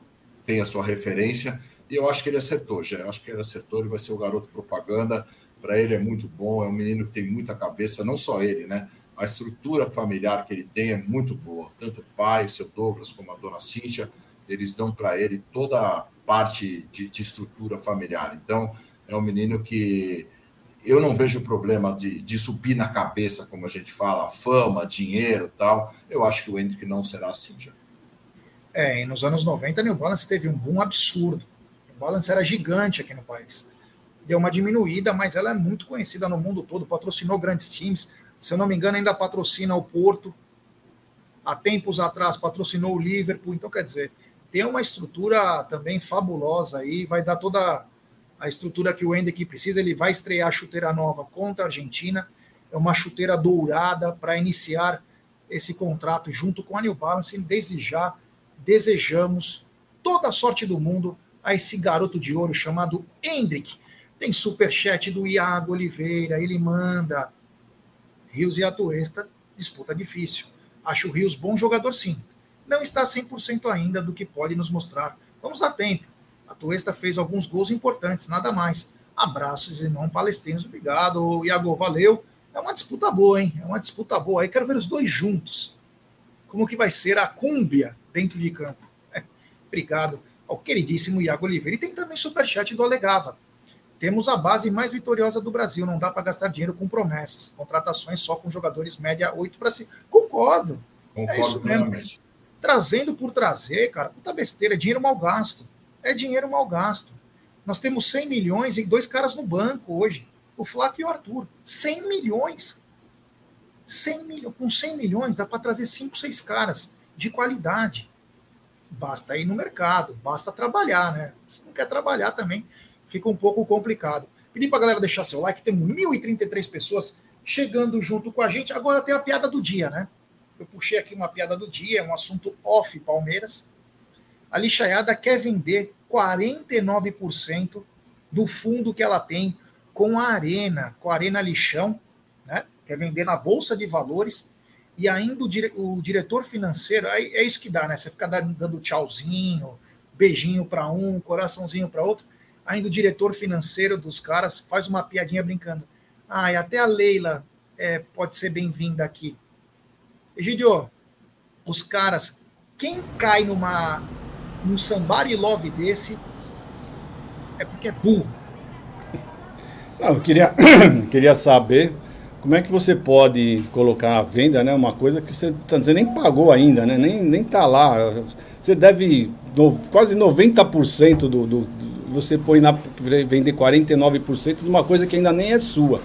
[SPEAKER 3] tem a sua referência. E eu acho que ele acertou, já. Eu acho que ele acertou. Ele vai ser o garoto propaganda para ele é muito bom, é um menino que tem muita cabeça, não só ele, né? A estrutura familiar que ele tem é muito boa. Tanto o pai, o seu Douglas, como a dona Cíntia, eles dão para ele toda a parte de, de, estrutura familiar. Então, é um menino que eu não vejo problema de, de subir na cabeça, como a gente fala, fama, dinheiro tal. Eu acho que o Hendrick não será assim já.
[SPEAKER 1] É, e nos anos 90, o New Balance teve um boom absurdo. New Balance era gigante aqui no país deu uma diminuída, mas ela é muito conhecida no mundo todo, patrocinou grandes times. Se eu não me engano, ainda patrocina o Porto. Há tempos atrás patrocinou o Liverpool. Então, quer dizer, tem uma estrutura também fabulosa aí, vai dar toda a estrutura que o Hendrick precisa. Ele vai estrear a chuteira nova contra a Argentina. É uma chuteira dourada para iniciar esse contrato junto com a New Balance. Desde já, desejamos toda a sorte do mundo a esse garoto de ouro chamado Hendrick tem superchat do Iago Oliveira, ele manda. Rios e Atuesta, disputa difícil. Acho o Rios bom jogador, sim. Não está 100% ainda do que pode nos mostrar. Vamos dar tempo. A Tuesta fez alguns gols importantes, nada mais. Abraços, irmão palestinos. Obrigado, Iago. Valeu. É uma disputa boa, hein? É uma disputa boa. Aí quero ver os dois juntos. Como que vai ser a cúmbia dentro de campo. É. Obrigado ao queridíssimo Iago Oliveira. E tem também superchat do Alegava. Temos a base mais vitoriosa do Brasil. Não dá para gastar dinheiro com promessas. Contratações só com jogadores média 8 para cima. Concordo. Concordo. É isso mesmo. Trazendo por trazer, cara, puta besteira. É dinheiro mal gasto. É dinheiro mal gasto. Nós temos 100 milhões e dois caras no banco hoje. O Flávio e o Arthur. 100 milhões. 100 milho, com 100 milhões dá para trazer 5, 6 caras de qualidade. Basta ir no mercado, basta trabalhar, né? Se não quer trabalhar também, fica um pouco complicado. Pedi para a galera deixar seu like, temos 1.033 pessoas chegando junto com a gente. Agora tem a piada do dia, né? Eu puxei aqui uma piada do dia, um assunto off Palmeiras. A lixaiada quer vender 49% do fundo que ela tem com a Arena, com a Arena Lixão, né? Quer vender na Bolsa de Valores e ainda o, dire o diretor financeiro, é, isso que dá, né? Você fica dando tchauzinho, beijinho para um, coraçãozinho para outro ainda o diretor financeiro dos caras faz uma piadinha brincando. Ah, e até a Leila é, pode ser bem-vinda aqui. Egidio, os caras, quem cai numa num somebody love desse é porque é burro.
[SPEAKER 2] Não, eu queria, queria saber como é que você pode colocar à venda né, uma coisa que você, tá, você nem pagou ainda, né? nem, nem tá lá. Você deve no, quase 90% do, do, do. Você põe na. vender 49% de uma coisa que ainda nem é sua.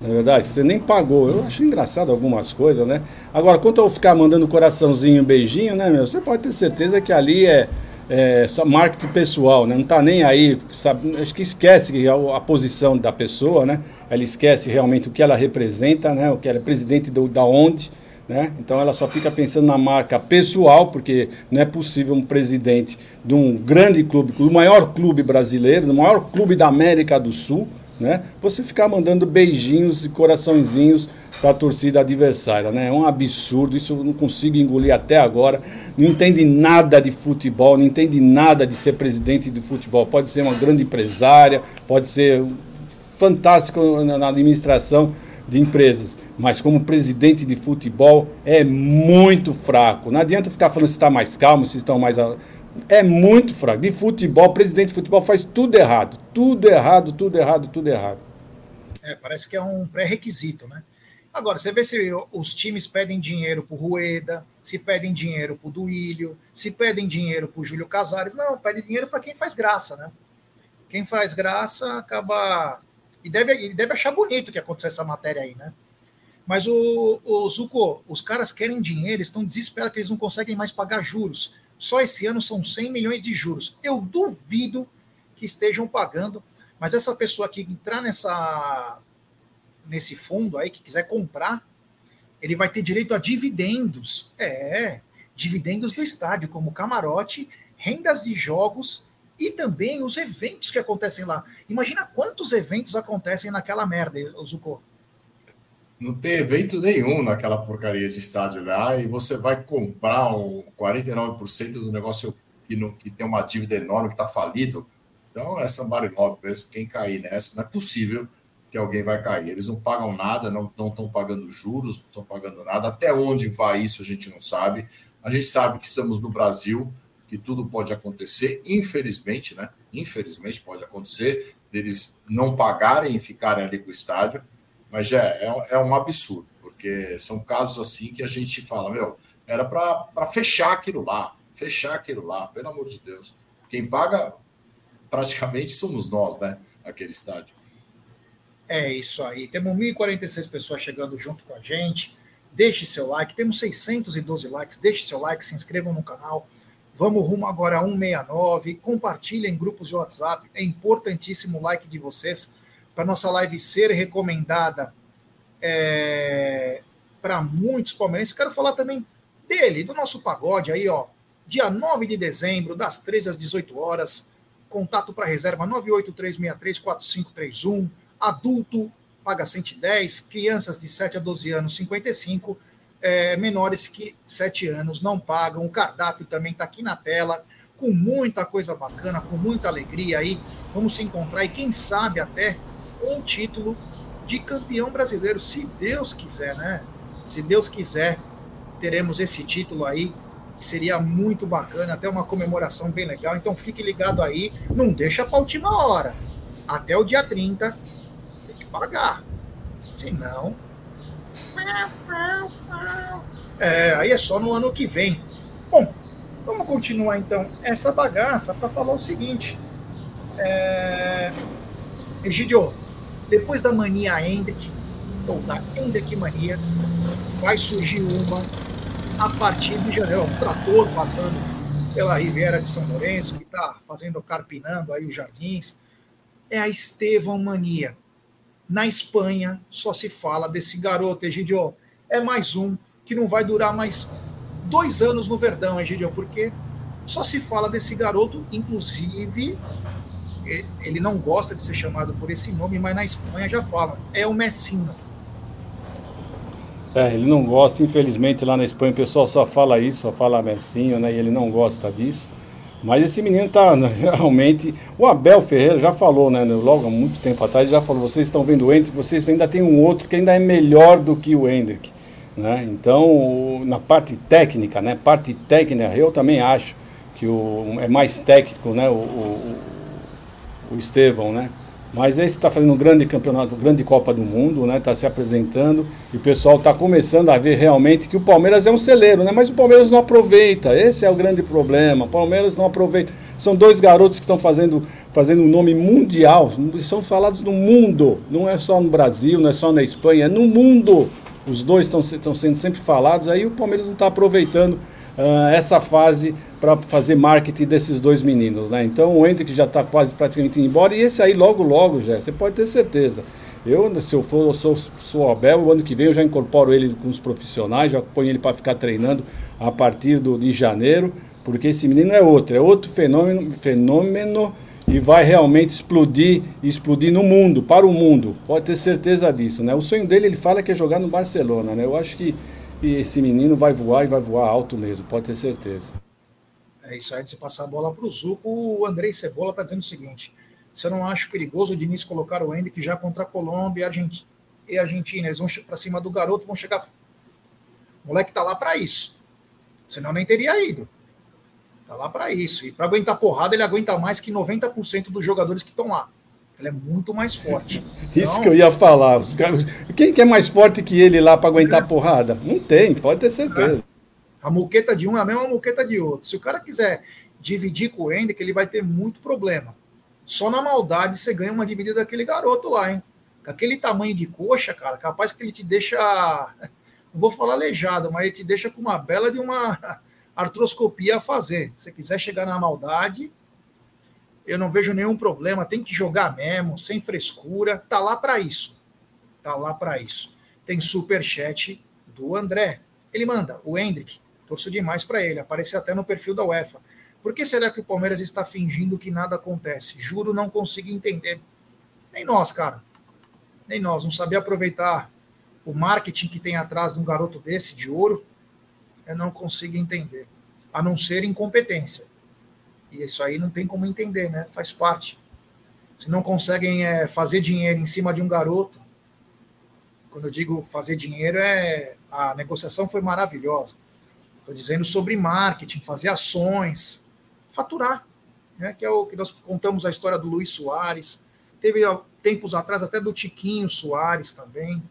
[SPEAKER 2] Na é verdade, você nem pagou. Eu acho engraçado algumas coisas, né? Agora, quanto ao ficar mandando coraçãozinho, beijinho, né, meu? Você pode ter certeza que ali é, é só marketing pessoal, né? Não tá nem aí, sabe? Acho que esquece a, a, posição da pessoa, né? Ela esquece realmente o que ela representa, né? O que ela é presidente do, da onde, né? Então ela só fica pensando na marca pessoal, porque não é possível um presidente de um grande clube, do maior clube brasileiro, do maior clube da América do Sul, né? Você ficar mandando beijinhos e coraçõezinhos para a torcida adversária, né? É um absurdo, isso eu não consigo engolir até agora. Não entende nada de futebol, não entende nada de ser presidente de futebol. Pode ser uma grande empresária, pode ser fantástico na administração de empresas, mas como presidente de futebol é muito fraco. Não adianta ficar falando se está mais calmo, se estão mais é muito fraco. De futebol, presidente de futebol faz tudo errado. Tudo errado, tudo errado, tudo errado.
[SPEAKER 1] É, parece que é um pré-requisito, né? Agora, você vê se os times pedem dinheiro pro Rueda, se pedem dinheiro pro Duílio, se pedem dinheiro pro Júlio Casares. Não, pede dinheiro para quem faz graça, né? Quem faz graça acaba. E deve, e deve achar bonito que aconteceu essa matéria aí, né? Mas o, o Zuko, os caras querem dinheiro, estão desesperados que eles não conseguem mais pagar juros. Só esse ano são 100 milhões de juros. Eu duvido que estejam pagando, mas essa pessoa que entrar nessa nesse fundo aí que quiser comprar, ele vai ter direito a dividendos. É, dividendos do estádio, como camarote, rendas de jogos e também os eventos que acontecem lá. Imagina quantos eventos acontecem naquela merda, Zuko
[SPEAKER 3] não tem evento nenhum naquela porcaria de estádio lá e você vai comprar um 49% do negócio que, não, que tem uma dívida enorme, que está falido. Então é somebody love mesmo. Quem cair nessa, não é possível que alguém vai cair. Eles não pagam nada, não estão pagando juros, não estão pagando nada. Até onde vai isso a gente não sabe. A gente sabe que estamos no Brasil, que tudo pode acontecer, infelizmente, né? Infelizmente pode acontecer, deles não pagarem e ficarem ali com o estádio mas é, é, é um absurdo, porque são casos assim que a gente fala, meu, era para fechar aquilo lá, fechar aquilo lá, pelo amor de Deus. Quem paga praticamente somos nós, né? Aquele estádio.
[SPEAKER 1] É isso aí. Temos 1.046 pessoas chegando junto com a gente. Deixe seu like. Temos 612 likes. Deixe seu like, se inscrevam no canal. Vamos rumo agora a 169. Compartilhem em grupos de WhatsApp. É importantíssimo o like de vocês para nossa live ser recomendada é, para muitos palmeirenses. Quero falar também dele, do nosso pagode aí, ó. Dia 9 de dezembro, das 13 às 18 horas. Contato para reserva 983634531. Adulto paga 110, crianças de 7 a 12 anos 55, é, menores que 7 anos não pagam. O cardápio também está aqui na tela, com muita coisa bacana, com muita alegria aí. Vamos se encontrar e quem sabe até um título de campeão brasileiro, se Deus quiser, né? Se Deus quiser, teremos esse título aí, que seria muito bacana, até uma comemoração bem legal. Então fique ligado aí, não deixa para última hora. Até o dia 30 tem que pagar. Senão. É, aí é só no ano que vem. Bom, vamos continuar então essa bagaça para falar o seguinte. É... Egidio, depois da mania Hendrick, ou da Hendrick mania, vai surgir uma a partir de janeiro. Um trator passando pela Riviera de São Lourenço, que está fazendo, carpinando aí os jardins. É a Estevão mania. Na Espanha, só se fala desse garoto, Egidio. É mais um que não vai durar mais dois anos no Verdão, Egidio, porque só se fala desse garoto, inclusive ele não gosta de ser chamado por esse nome, mas na Espanha já falam, é o Messinho.
[SPEAKER 2] É, ele não gosta, infelizmente lá na Espanha o pessoal só fala isso, só fala Messinho, né? E ele não gosta disso. Mas esse menino tá realmente. O Abel Ferreira já falou, né? Logo há muito tempo atrás, já falou: vocês estão vendo o Hendrick, vocês ainda tem um outro que ainda é melhor do que o Hendrick. Né? Então, na parte técnica, né? Parte técnica, eu também acho que o, é mais técnico, né? O, o, o Estevão, né? Mas esse está fazendo um grande campeonato, grande Copa do Mundo, né? Está se apresentando e o pessoal está começando a ver realmente que o Palmeiras é um celeiro, né? Mas o Palmeiras não aproveita. Esse é o grande problema. O Palmeiras não aproveita. São dois garotos que estão fazendo fazendo um nome mundial, são falados no mundo, não é só no Brasil, não é só na Espanha, é no mundo. Os dois estão sendo sempre falados, aí o Palmeiras não está aproveitando uh, essa fase para fazer marketing desses dois meninos, né? Então o Hendrick já está quase praticamente indo embora e esse aí logo, logo já, você pode ter certeza. Eu, se eu for, eu sou, sou Abel, o ano que vem eu já incorporo ele com os profissionais, já ponho ele para ficar treinando a partir do, de janeiro, porque esse menino é outro, é outro fenômeno, fenômeno e vai realmente explodir, explodir no mundo, para o mundo. Pode ter certeza disso, né? O sonho dele, ele fala que é jogar no Barcelona, né? Eu acho que esse menino vai voar e vai voar alto mesmo, pode ter certeza.
[SPEAKER 1] É isso aí, de se passar a bola para o Zuco, o Andrei Cebola está dizendo o seguinte: se eu não acho perigoso o Diniz colocar o Hendrick já contra a Colômbia e Argentina, e Argentina. Eles vão para cima do garoto, vão chegar. O moleque tá lá para isso. Senão nem teria ido. Tá lá para isso. E para aguentar porrada, ele aguenta mais que 90% dos jogadores que estão lá. Ele é muito mais forte.
[SPEAKER 2] Então, isso que eu ia falar. Quem que é mais forte que ele lá para aguentar é. porrada? Não tem, pode ter certeza. É.
[SPEAKER 1] A muqueta de um é a mesma muqueta de outro. Se o cara quiser dividir com o Hendrick, ele vai ter muito problema. Só na maldade você ganha uma dividida daquele garoto lá, hein? Aquele tamanho de coxa, cara, capaz que ele te deixa. Não vou falar aleijado, mas ele te deixa com uma bela de uma artroscopia a fazer. Se quiser chegar na maldade, eu não vejo nenhum problema. Tem que jogar mesmo, sem frescura. Tá lá para isso. Tá lá para isso. Tem super chat do André. Ele manda, o Hendrick. Torço demais para ele. Aparece até no perfil da UEFA. Por que será que o Palmeiras está fingindo que nada acontece? Juro, não consigo entender. Nem nós, cara. Nem nós. Não sabia aproveitar o marketing que tem atrás de um garoto desse, de ouro eu não consigo entender. A não ser incompetência. E isso aí não tem como entender, né? Faz parte. Se não conseguem é, fazer dinheiro em cima de um garoto, quando eu digo fazer dinheiro, é a negociação foi maravilhosa. Estou dizendo sobre marketing, fazer ações, faturar, né? que é o que nós contamos a história do Luiz Soares. Teve tempos atrás até do Tiquinho Soares também.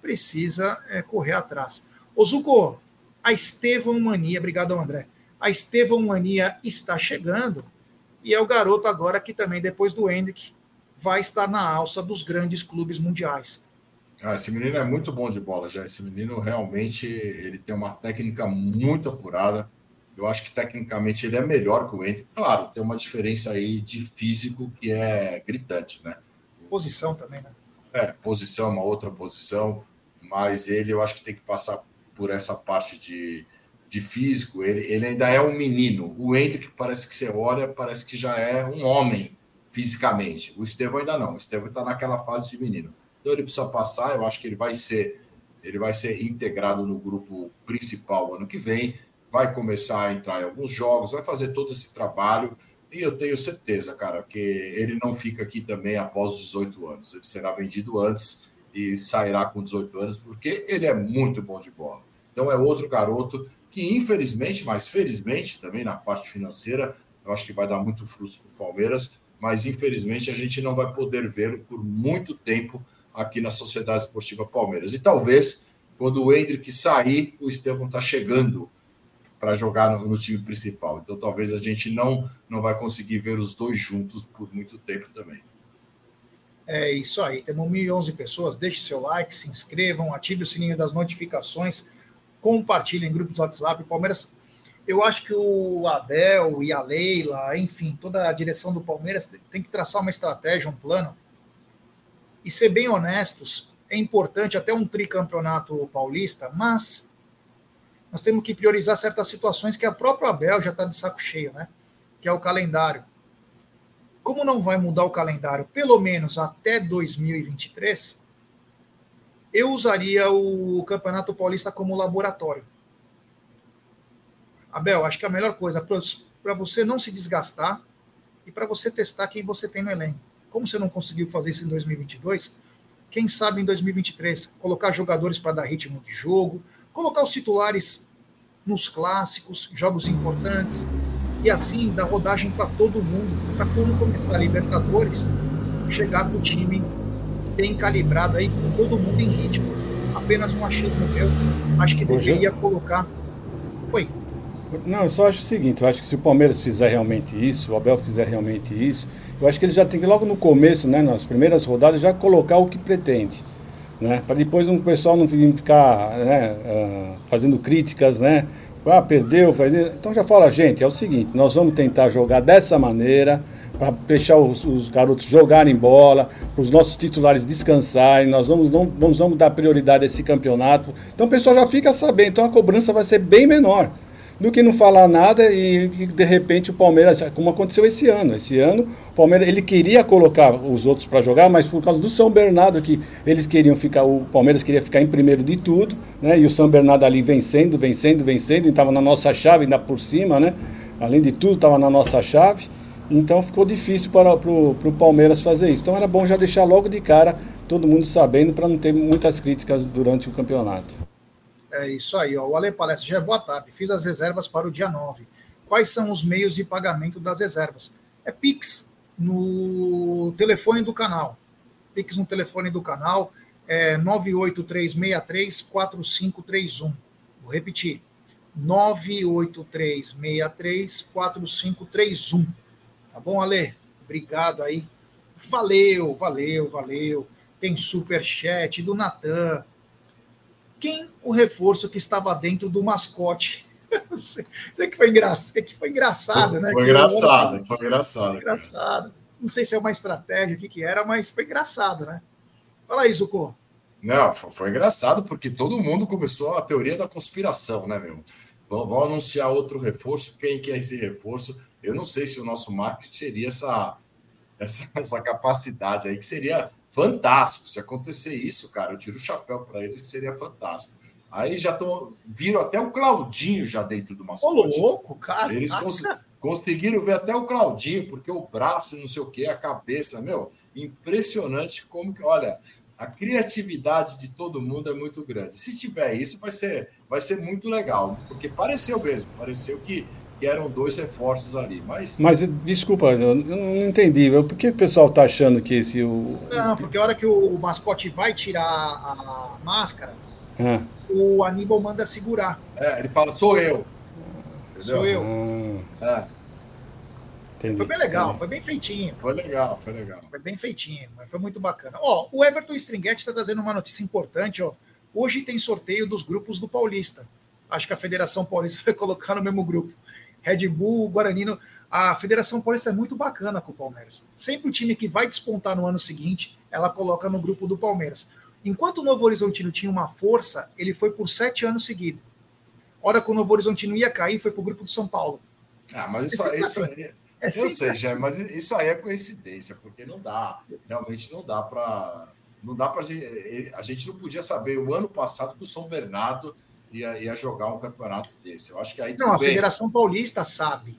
[SPEAKER 1] Precisa é, correr atrás. Ozuko, a Estevão Mania, obrigado André. A Estevão Mania está chegando e é o garoto agora que também, depois do Hendrick, vai estar na alça dos grandes clubes mundiais.
[SPEAKER 3] Ah, esse menino é muito bom de bola já. Esse menino realmente ele tem uma técnica muito apurada. Eu acho que tecnicamente ele é melhor que o Hendrick. Claro, tem uma diferença aí de físico que é gritante, né?
[SPEAKER 1] Posição também, né?
[SPEAKER 3] É, posição, uma outra posição. Mas ele eu acho que tem que passar por essa parte de, de físico, ele, ele ainda é um menino. O Hendrick parece que você olha, parece que já é um homem fisicamente. O Estevão ainda não. O Estevão está naquela fase de menino. Então ele precisa passar. Eu acho que ele vai ser ele vai ser integrado no grupo principal ano que vem. Vai começar a entrar em alguns jogos, vai fazer todo esse trabalho. E eu tenho certeza, cara, que ele não fica aqui também após os 18 anos. Ele será vendido antes e sairá com 18 anos, porque ele é muito bom de bola. Então é outro garoto que, infelizmente, mas felizmente também na parte financeira, eu acho que vai dar muito fruto para o Palmeiras, mas infelizmente a gente não vai poder vê-lo por muito tempo aqui na Sociedade Esportiva Palmeiras. E talvez, quando o Hendrick sair, o Estevão está chegando para jogar no, no, time principal. Então talvez a gente não, não vai conseguir ver os dois juntos por muito tempo também.
[SPEAKER 1] É isso aí. Temos 1.011 pessoas. Deixe seu like, se inscrevam, ative o sininho das notificações compartilhem em grupos do WhatsApp. Palmeiras, eu acho que o Abel e a Leila, enfim, toda a direção do Palmeiras tem que traçar uma estratégia, um plano. E ser bem honestos, é importante até um tricampeonato paulista, mas nós temos que priorizar certas situações que a própria Abel já está de saco cheio, né? Que é o calendário. Como não vai mudar o calendário, pelo menos até 2023, eu usaria o Campeonato Paulista como laboratório. Abel, acho que a melhor coisa para você não se desgastar e para você testar quem você tem no elenco. Como você não conseguiu fazer isso em 2022, quem sabe em 2023 colocar jogadores para dar ritmo de jogo, colocar os titulares nos clássicos, jogos importantes, e assim dar rodagem para todo mundo, para quando começar a Libertadores, chegar com o time bem calibrado aí, com todo mundo em ritmo. Apenas um achismo meu. Acho que deveria colocar. Oi.
[SPEAKER 2] Não, eu só acho o seguinte, eu acho que se o Palmeiras fizer realmente isso, o Abel fizer realmente isso, eu acho que ele já tem que logo no começo, né, nas primeiras rodadas, já colocar o que pretende. Né, para depois o pessoal não ficar né, uh, fazendo críticas, né? Ah, perdeu, faz... então já fala, gente, é o seguinte, nós vamos tentar jogar dessa maneira, para deixar os, os, garotos jogarem bola, para os nossos titulares descansarem, nós vamos, não, vamos, vamos dar prioridade a esse campeonato. Então o pessoal já fica sabendo, então a cobrança vai ser bem menor do que não falar nada e, e, de repente o Palmeiras, como aconteceu esse ano. Esse ano o Palmeiras ele queria colocar os outros para jogar, mas por causa do São Bernardo que eles queriam ficar, o Palmeiras queria ficar em primeiro de tudo, né? E o São Bernardo ali vencendo, vencendo, vencendo, e estava na nossa chave ainda por cima, né? Além de tudo estava na nossa chave. Então ficou difícil para o Palmeiras fazer isso. Então era bom já deixar logo de cara todo mundo sabendo para não ter muitas críticas durante o campeonato.
[SPEAKER 1] É isso aí, ó. O Ale Palestra, já é boa tarde. Fiz as reservas para o dia 9. Quais são os meios de pagamento das reservas? É Pix no telefone do canal. Pix no telefone do canal é 983634531. Vou repetir. 983634531. Tá bom, Ale? Obrigado aí. Valeu, valeu, valeu. Tem super chat do Natan quem o reforço que estava dentro do mascote. Sei que foi engraçado, que foi engraçado, né?
[SPEAKER 3] Foi engraçado, foi engraçado. Foi
[SPEAKER 1] engraçado. Não sei se é uma estratégia, o que, que era, mas foi engraçado, né? Fala aí, Zucco.
[SPEAKER 3] Não, foi, engraçado porque todo mundo começou a teoria da conspiração, né, meu? Vão, vão, anunciar outro reforço, quem quer esse reforço? Eu não sei se o nosso marketing teria essa, essa, essa capacidade aí, que seria fantástico. Se acontecer isso, cara, eu tiro o chapéu para eles, que seria fantástico. Aí já estão. Viram até o Claudinho já dentro do mascote.
[SPEAKER 1] Ô, louco, cara.
[SPEAKER 3] Eles cons conseguiram ver até o Claudinho, porque o braço, não sei o que, a cabeça, meu, impressionante como que, olha, a criatividade de todo mundo é muito grande. Se tiver isso, vai ser, vai ser muito legal, porque pareceu mesmo, pareceu que que eram dois reforços ali. Mas,
[SPEAKER 2] mas desculpa, eu não entendi. Por que o pessoal está achando que esse. O...
[SPEAKER 1] Não, porque a hora que o mascote vai tirar a máscara, é. o Aníbal manda segurar.
[SPEAKER 3] É, ele fala, sou eu.
[SPEAKER 1] Entendeu? Sou eu. É. Foi bem legal, foi bem feitinho.
[SPEAKER 3] Foi legal, foi legal.
[SPEAKER 1] Foi bem feitinho, mas foi muito bacana. Ó, o Everton Stringuete está trazendo uma notícia importante, ó. Hoje tem sorteio dos grupos do Paulista. Acho que a Federação Paulista vai colocar no mesmo grupo. Red Bull, Guarani. A Federação Paulista é muito bacana com o Palmeiras. Sempre o time que vai despontar no ano seguinte, ela coloca no grupo do Palmeiras. Enquanto o Novo Horizontino tinha uma força, ele foi por sete anos seguidos. Hora que o Novo Horizontino ia cair, foi para o grupo do São Paulo.
[SPEAKER 3] Ah, mas isso, é isso aí. É eu sei, assim. mas isso aí é coincidência, porque não dá, realmente não dá para. Não dá para a gente não podia saber o ano passado que o São Bernardo ia, ia jogar um campeonato desse. Eu acho que aí
[SPEAKER 1] Não, a Federação Paulista sabe.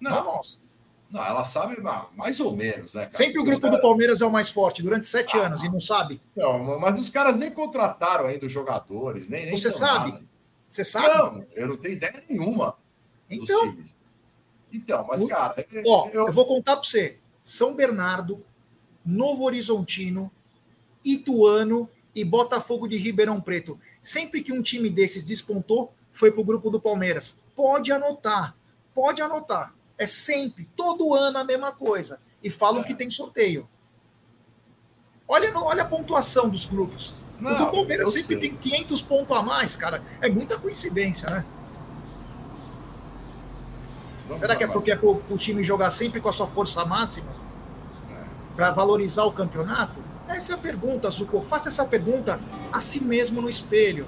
[SPEAKER 1] Não, não nossa.
[SPEAKER 3] Não, ela sabe mais ou menos, né? Cara?
[SPEAKER 1] Sempre o grupo do Palmeiras é o mais forte durante sete ah, anos e não sabe.
[SPEAKER 3] Não, mas os caras nem contrataram ainda os jogadores, nem. nem
[SPEAKER 1] Você sabe? Nada. Você sabe?
[SPEAKER 3] Não, eu não tenho ideia nenhuma então, dos times. Então, mas, cara.
[SPEAKER 1] Ó, eu... eu vou contar para você: São Bernardo, Novo Horizontino, Ituano e Botafogo de Ribeirão Preto. Sempre que um time desses despontou, foi para o grupo do Palmeiras. Pode anotar, pode anotar. É sempre, todo ano a mesma coisa. E falam é. que tem sorteio. Olha, olha a pontuação dos grupos. Não, o Palmeiras sempre sei. tem 500 pontos a mais, cara. É muita coincidência, né? Vamos Será que é porque é para o time jogar sempre com a sua força máxima? É. Para valorizar o campeonato? Essa é a pergunta, Zuko. Faça essa pergunta a si mesmo no espelho.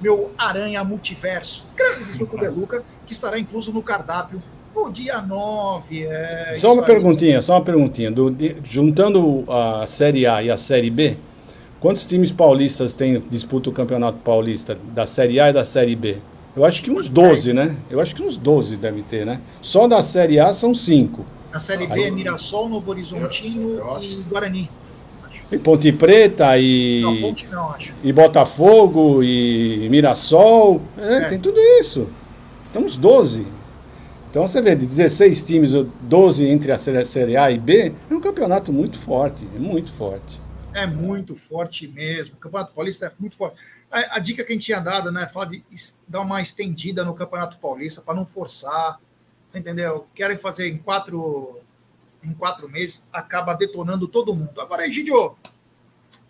[SPEAKER 1] Meu aranha multiverso. Grande Zuko Beluca, que estará incluso no cardápio no dia 9. É,
[SPEAKER 2] só uma perguntinha, aí. só uma perguntinha. Do, juntando a Série A e a Série B, quantos times paulistas tem disputa o Campeonato Paulista da Série A e da Série B? Eu acho que uns 12, né? Eu acho que uns 12 deve ter, né? Só da Série A são 5.
[SPEAKER 1] A Série B é Mirassol, Novo Horizontino eu, eu e Guarani.
[SPEAKER 2] E Ponte Preta e.
[SPEAKER 1] Não, Ponte não, acho.
[SPEAKER 2] E Botafogo e Mirassol. É, é. tem tudo isso. Estamos 12. Então você vê, de 16 times, 12 entre a Série A e B, é um campeonato muito forte, é muito forte.
[SPEAKER 1] É muito forte mesmo. O Campeonato Paulista é muito forte. A, a dica que a gente tinha dado, né? Falar de dar uma estendida no Campeonato Paulista para não forçar. Você entendeu? Querem fazer em quatro, em quatro meses, acaba detonando todo mundo. Agora, Egidio,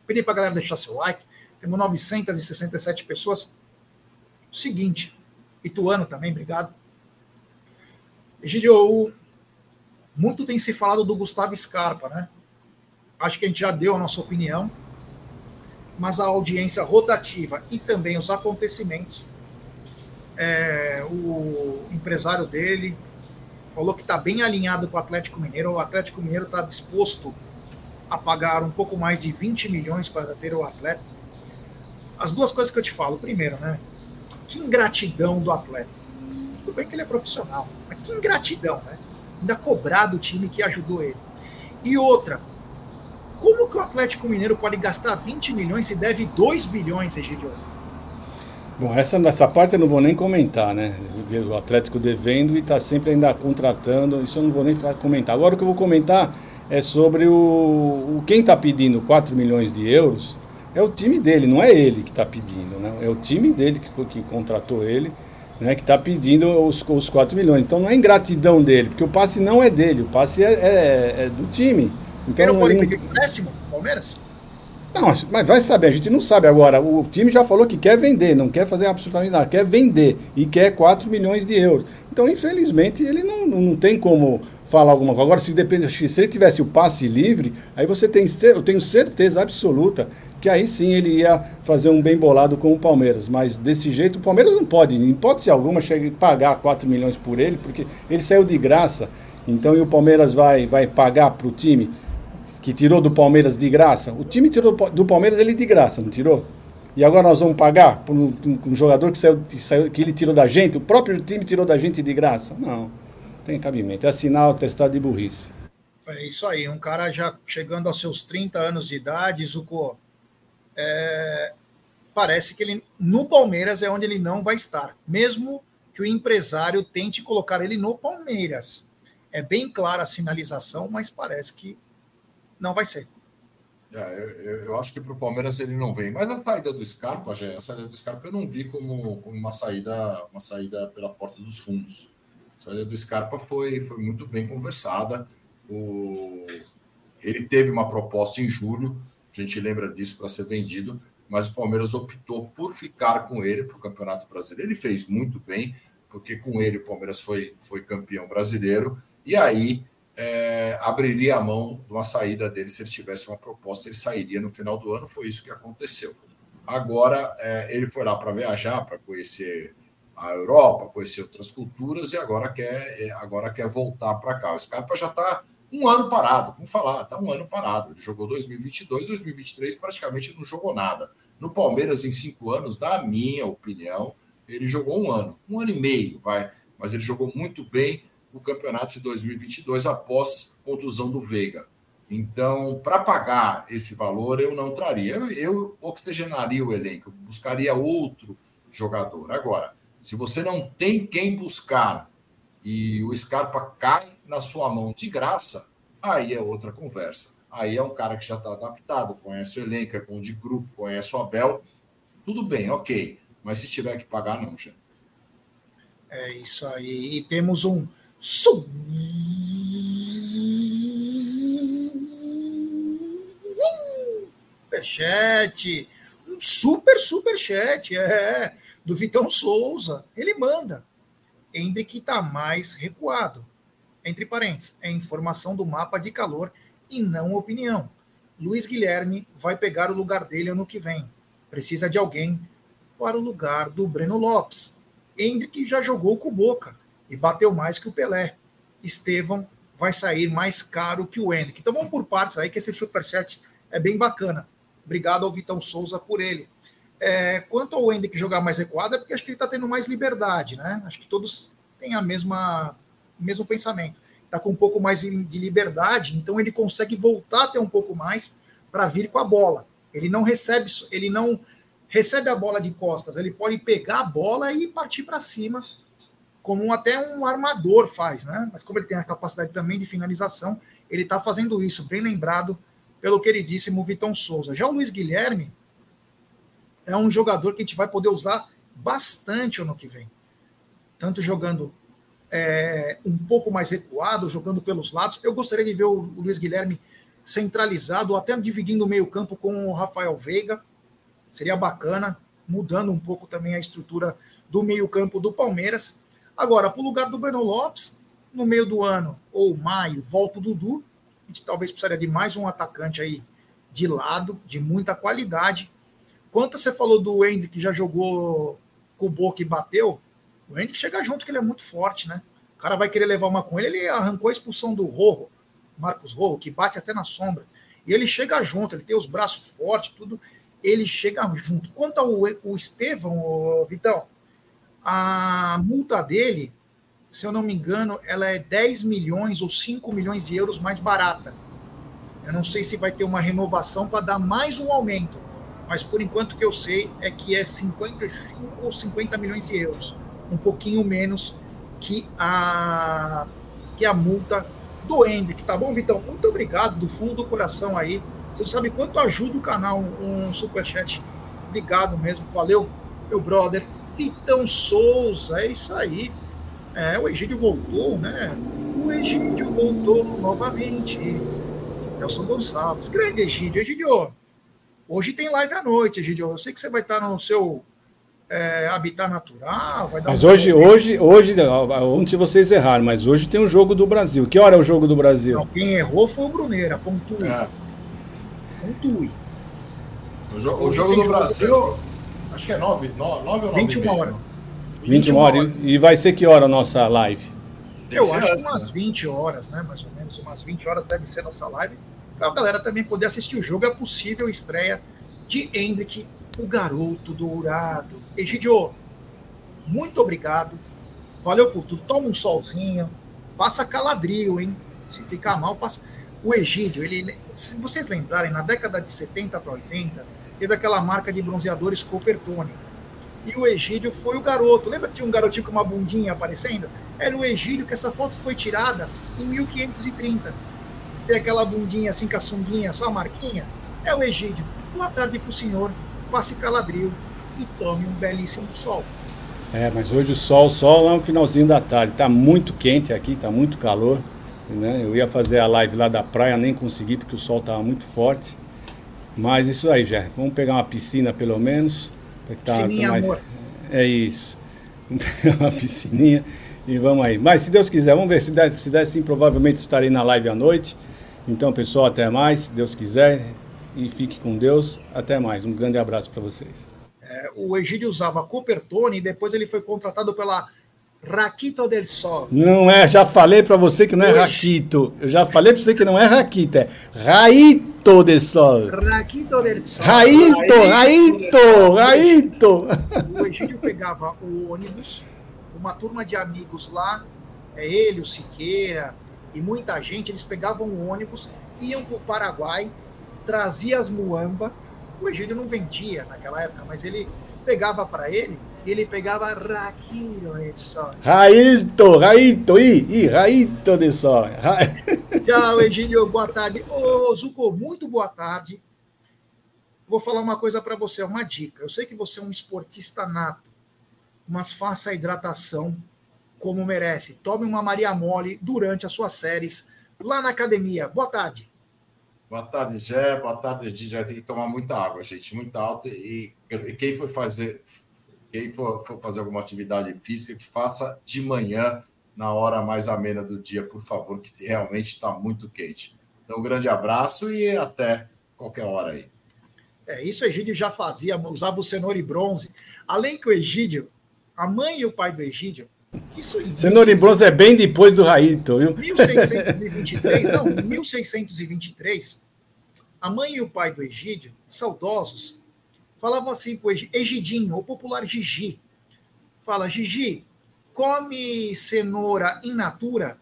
[SPEAKER 1] pedi para a galera deixar seu like. Temos 967 pessoas. Seguinte, Ituano também, obrigado. Egidio, muito tem se falado do Gustavo Scarpa, né? Acho que a gente já deu a nossa opinião, mas a audiência rotativa e também os acontecimentos. É, o empresário dele falou que está bem alinhado com o Atlético Mineiro. O Atlético Mineiro está disposto a pagar um pouco mais de 20 milhões para ter o atleta. As duas coisas que eu te falo. Primeiro, né? Que ingratidão do atleta. Tudo bem que ele é profissional, mas que ingratidão, né? Ainda cobrar do time que ajudou ele. E outra, como que o Atlético Mineiro pode gastar 20 milhões se deve 2 bilhões, Egidio?
[SPEAKER 2] Bom, essa, essa parte eu não vou nem comentar, né? O Atlético devendo e está sempre ainda contratando, isso eu não vou nem comentar. Agora o que eu vou comentar é sobre o, o quem está pedindo 4 milhões de euros é o time dele, não é ele que está pedindo, né? É o time dele que, que contratou ele, né? Que está pedindo os, os 4 milhões. Então não é ingratidão dele, porque o passe não é dele, o passe é, é, é do time.
[SPEAKER 1] Então, ele não pode pedir empréstimo, Palmeiras?
[SPEAKER 2] Não, mas vai saber, a gente não sabe agora. O time já falou que quer vender, não quer fazer absolutamente nada, quer vender e quer 4 milhões de euros. Então, infelizmente, ele não, não tem como falar alguma coisa. Agora, se depende, se ele tivesse o passe livre, aí você tem, eu tenho certeza absoluta que aí sim ele ia fazer um bem bolado com o Palmeiras. Mas desse jeito, o Palmeiras não pode, em hipótese alguma, chegar pagar 4 milhões por ele, porque ele saiu de graça. Então, e o Palmeiras vai, vai pagar para o time que tirou do Palmeiras de graça. O time tirou do Palmeiras ele de graça, não tirou? E agora nós vamos pagar por um, um jogador que, saiu, que, saiu, que ele tirou da gente, o próprio time tirou da gente de graça? Não, tem cabimento. É assinar o testado de burrice.
[SPEAKER 1] É isso aí, um cara já chegando aos seus 30 anos de idade, Zuko, é, parece que ele no Palmeiras é onde ele não vai estar, mesmo que o empresário tente colocar ele no Palmeiras. É bem clara a sinalização, mas parece que não vai ser.
[SPEAKER 3] É, eu, eu, acho que para o Palmeiras ele não vem. Mas a saída do Scarpa, já, a saída do Scarpa eu não vi como, como uma saída uma saída pela porta dos fundos. A saída do Scarpa foi, foi muito bem conversada. O, ele teve uma proposta em julho, a gente lembra disso para ser vendido, mas o Palmeiras optou por ficar com ele para o Campeonato Brasileiro. Ele fez muito bem, porque com ele o Palmeiras foi, foi campeão brasileiro. E aí é, abriria a mão de uma saída dele se ele tivesse uma proposta, ele sairia no final do ano. Foi isso que aconteceu. Agora é, ele foi lá para viajar, para conhecer a Europa, conhecer outras culturas e agora quer, é, agora quer voltar para cá. O Scarpa já está um ano parado, vamos falar, está um ano parado. Ele jogou 2022, 2023 praticamente não jogou nada. No Palmeiras, em cinco anos, na minha opinião, ele jogou um ano, um ano e meio, vai, mas ele jogou muito bem o campeonato de 2022 após contusão do Veiga. Então, para pagar esse valor, eu não traria. Eu, eu oxigenaria o elenco, buscaria outro jogador. Agora, se você não tem quem buscar e o Scarpa cai na sua mão de graça, aí é outra conversa. Aí é um cara que já está adaptado, conhece o elenco, é bom de grupo, conhece o Abel. Tudo bem, ok. Mas se tiver que pagar, não, já.
[SPEAKER 1] É isso aí. E temos um Superchat. Um super superchat, é. Do Vitão Souza. Ele manda. Hendrick está mais recuado. Entre parênteses, é informação do mapa de calor e não opinião. Luiz Guilherme vai pegar o lugar dele ano que vem. Precisa de alguém para o lugar do Breno Lopes. Hendrick já jogou com Boca e bateu mais que o Pelé. Estevão vai sair mais caro que o Henrique. Então vamos por partes aí, que esse superchat é bem bacana. Obrigado ao Vitão Souza por ele. É, quanto ao Henrique jogar mais recuado, é porque acho que ele está tendo mais liberdade, né? Acho que todos têm a mesma mesmo pensamento. Está com um pouco mais de liberdade, então ele consegue voltar a ter um pouco mais para vir com a bola. Ele não recebe, ele não recebe a bola de costas, ele pode pegar a bola e partir para cima como até um armador faz, né? Mas como ele tem a capacidade também de finalização, ele está fazendo isso, bem lembrado pelo queridíssimo Vitão Souza. Já o Luiz Guilherme é um jogador que a gente vai poder usar bastante ano que vem. Tanto jogando é, um pouco mais recuado, jogando pelos lados. Eu gostaria de ver o Luiz Guilherme centralizado, até dividindo o meio-campo com o Rafael Veiga. Seria bacana, mudando um pouco também a estrutura do meio-campo do Palmeiras. Agora, para o lugar do Breno Lopes, no meio do ano ou maio, volta o Dudu. A gente talvez precisaria de mais um atacante aí de lado, de muita qualidade. Quanto você falou do Hendrick, que já jogou com o Boca e bateu, o Hendrick chega junto, que ele é muito forte, né? O cara vai querer levar uma com ele, ele arrancou a expulsão do Rorro, Marcos Rorro, que bate até na sombra. E ele chega junto, ele tem os braços fortes, tudo. Ele chega junto. Quanto ao o Estevão, Vitão, a multa dele, se eu não me engano, ela é 10 milhões ou 5 milhões de euros mais barata. Eu não sei se vai ter uma renovação para dar mais um aumento, mas por enquanto que eu sei é que é 55 ou 50 milhões de euros, um pouquinho menos que a que a multa do Hendrick, tá bom, Vitão? Muito obrigado do fundo do coração aí. Você sabe quanto ajuda o canal um, um superchat. Obrigado mesmo, valeu, meu brother. Vitão Souza, é isso aí. É, o Egídio voltou, né? O Egídio voltou novamente. Nelson Gonçalves, grande Egídio. Egídio, hoje tem live à noite, Egídio. Eu sei que você vai estar no seu é, habitat natural.
[SPEAKER 2] mas um hoje, hoje, hoje, ontem vocês erraram, mas hoje tem o um jogo do Brasil. Que hora é o jogo do Brasil? Não,
[SPEAKER 1] quem errou foi o Bruneira, pontue. É. Pontue.
[SPEAKER 3] O, jo o jogo do Brasil, acho que é 9, 9, 9 ou 9
[SPEAKER 1] 21 horas.
[SPEAKER 2] 21 horas. E vai ser que hora a nossa live?
[SPEAKER 1] Eu acho que umas 20 horas, né? Mais ou menos umas 20 horas deve ser nossa live. Para a galera também poder assistir o jogo, é possível estreia de Hendrick o garoto dourado. Egidio, muito obrigado. Valeu por tudo. Toma um solzinho. Passa caladril, hein? Se ficar mal, passa. O Egídio, ele, se vocês lembrarem, na década de 70 para 80, teve aquela marca de bronzeadores Coppertone. E o Egídio foi o garoto. Lembra que tinha um garotinho com uma bundinha aparecendo? Era o Egídio, que essa foto foi tirada em 1530. Tem aquela bundinha assim com a sunguinha, só a marquinha. É o Egídio. Boa tarde para o senhor passe caladril e tome um belíssimo sol.
[SPEAKER 2] É, mas hoje o sol só lá no finalzinho da tarde. Tá muito quente aqui, tá muito calor. Né? Eu ia fazer a live lá da praia, nem consegui porque o sol tava muito forte. Mas isso aí, já. Vamos pegar uma piscina pelo menos.
[SPEAKER 1] Tá, Piscininha, mais... amor.
[SPEAKER 2] É isso. Vamos pegar uma piscininha e vamos aí. Mas se Deus quiser, vamos ver se der, se der sim, provavelmente estarei na live à noite. Então, pessoal, até mais, se Deus quiser e fique com Deus. Até mais. Um grande abraço para vocês.
[SPEAKER 1] É, o Egídio usava Coopertone e depois ele foi contratado pela Raquito del Sol.
[SPEAKER 2] Não é, já falei para você que não é Raquito. Eu já falei para você que não é Raquito, é Raito del Sol.
[SPEAKER 1] Raquito del Sol.
[SPEAKER 2] Raito, Raito, Raito.
[SPEAKER 1] O Egídio pegava o ônibus, uma turma de amigos lá, é ele, o Siqueira e muita gente, eles pegavam o ônibus, iam para o Paraguai, trazia as muamba. O Egídio não vendia naquela época, mas ele pegava para ele e ele pegava Raquiro de sol.
[SPEAKER 2] Raito, Raito, i, i, Raito de sol.
[SPEAKER 1] Tchau, Egídio, boa tarde. Ô, Zuko, muito boa tarde. Vou falar uma coisa para você, uma dica. Eu sei que você é um esportista nato, mas faça a hidratação como merece. Tome uma Maria Mole durante as suas séries lá na academia. Boa tarde.
[SPEAKER 3] Boa tarde, Jé. Boa tarde, Didi. Vai ter que tomar muita água, gente, muita alta. E, quem for fazer, quem for, for, fazer alguma atividade física, que faça de manhã, na hora mais amena do dia, por favor, que realmente está muito quente. Então, um grande abraço e até qualquer hora aí.
[SPEAKER 1] É, isso o Egídio já fazia, usava o cenoura e bronze. Além que o Egídio, a mãe e o pai do Egídio,
[SPEAKER 2] isso Cenoura e bronze é bem depois do Raito, viu?
[SPEAKER 1] 1623, não, 1623, a mãe e o pai do Egídio, saudosos, falavam assim para o Egidinho, o popular Gigi. Fala, Gigi, come cenoura in natura,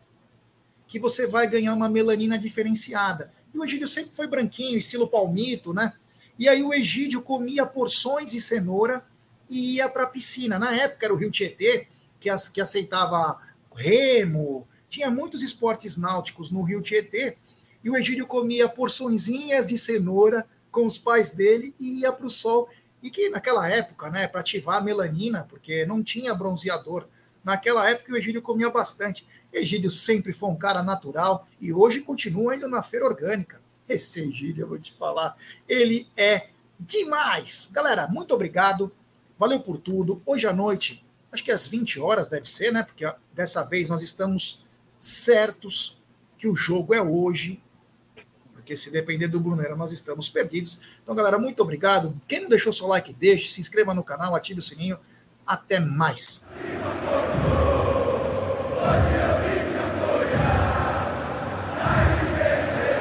[SPEAKER 1] que você vai ganhar uma melanina diferenciada. E o Egídio sempre foi branquinho, estilo palmito, né? E aí o Egídio comia porções de cenoura e ia para a piscina. Na época era o Rio Tietê, que, as, que aceitava remo, tinha muitos esportes náuticos no Rio Tietê, e o Egídio comia porçõezinhas de cenoura com os pais dele e ia para o sol. E que naquela época, né, para ativar a melanina, porque não tinha bronzeador, naquela época o Egídio comia bastante. Egídio sempre foi um cara natural e hoje continua indo na feira orgânica. Esse Egídio, eu vou te falar, ele é demais. Galera, muito obrigado. Valeu por tudo. Hoje à noite, acho que às 20 horas deve ser, né? Porque dessa vez nós estamos certos que o jogo é hoje porque se depender do Brunera, nós estamos perdidos. Então, galera, muito obrigado. Quem não deixou seu like, deixe, se inscreva no canal, ative o sininho. Até mais.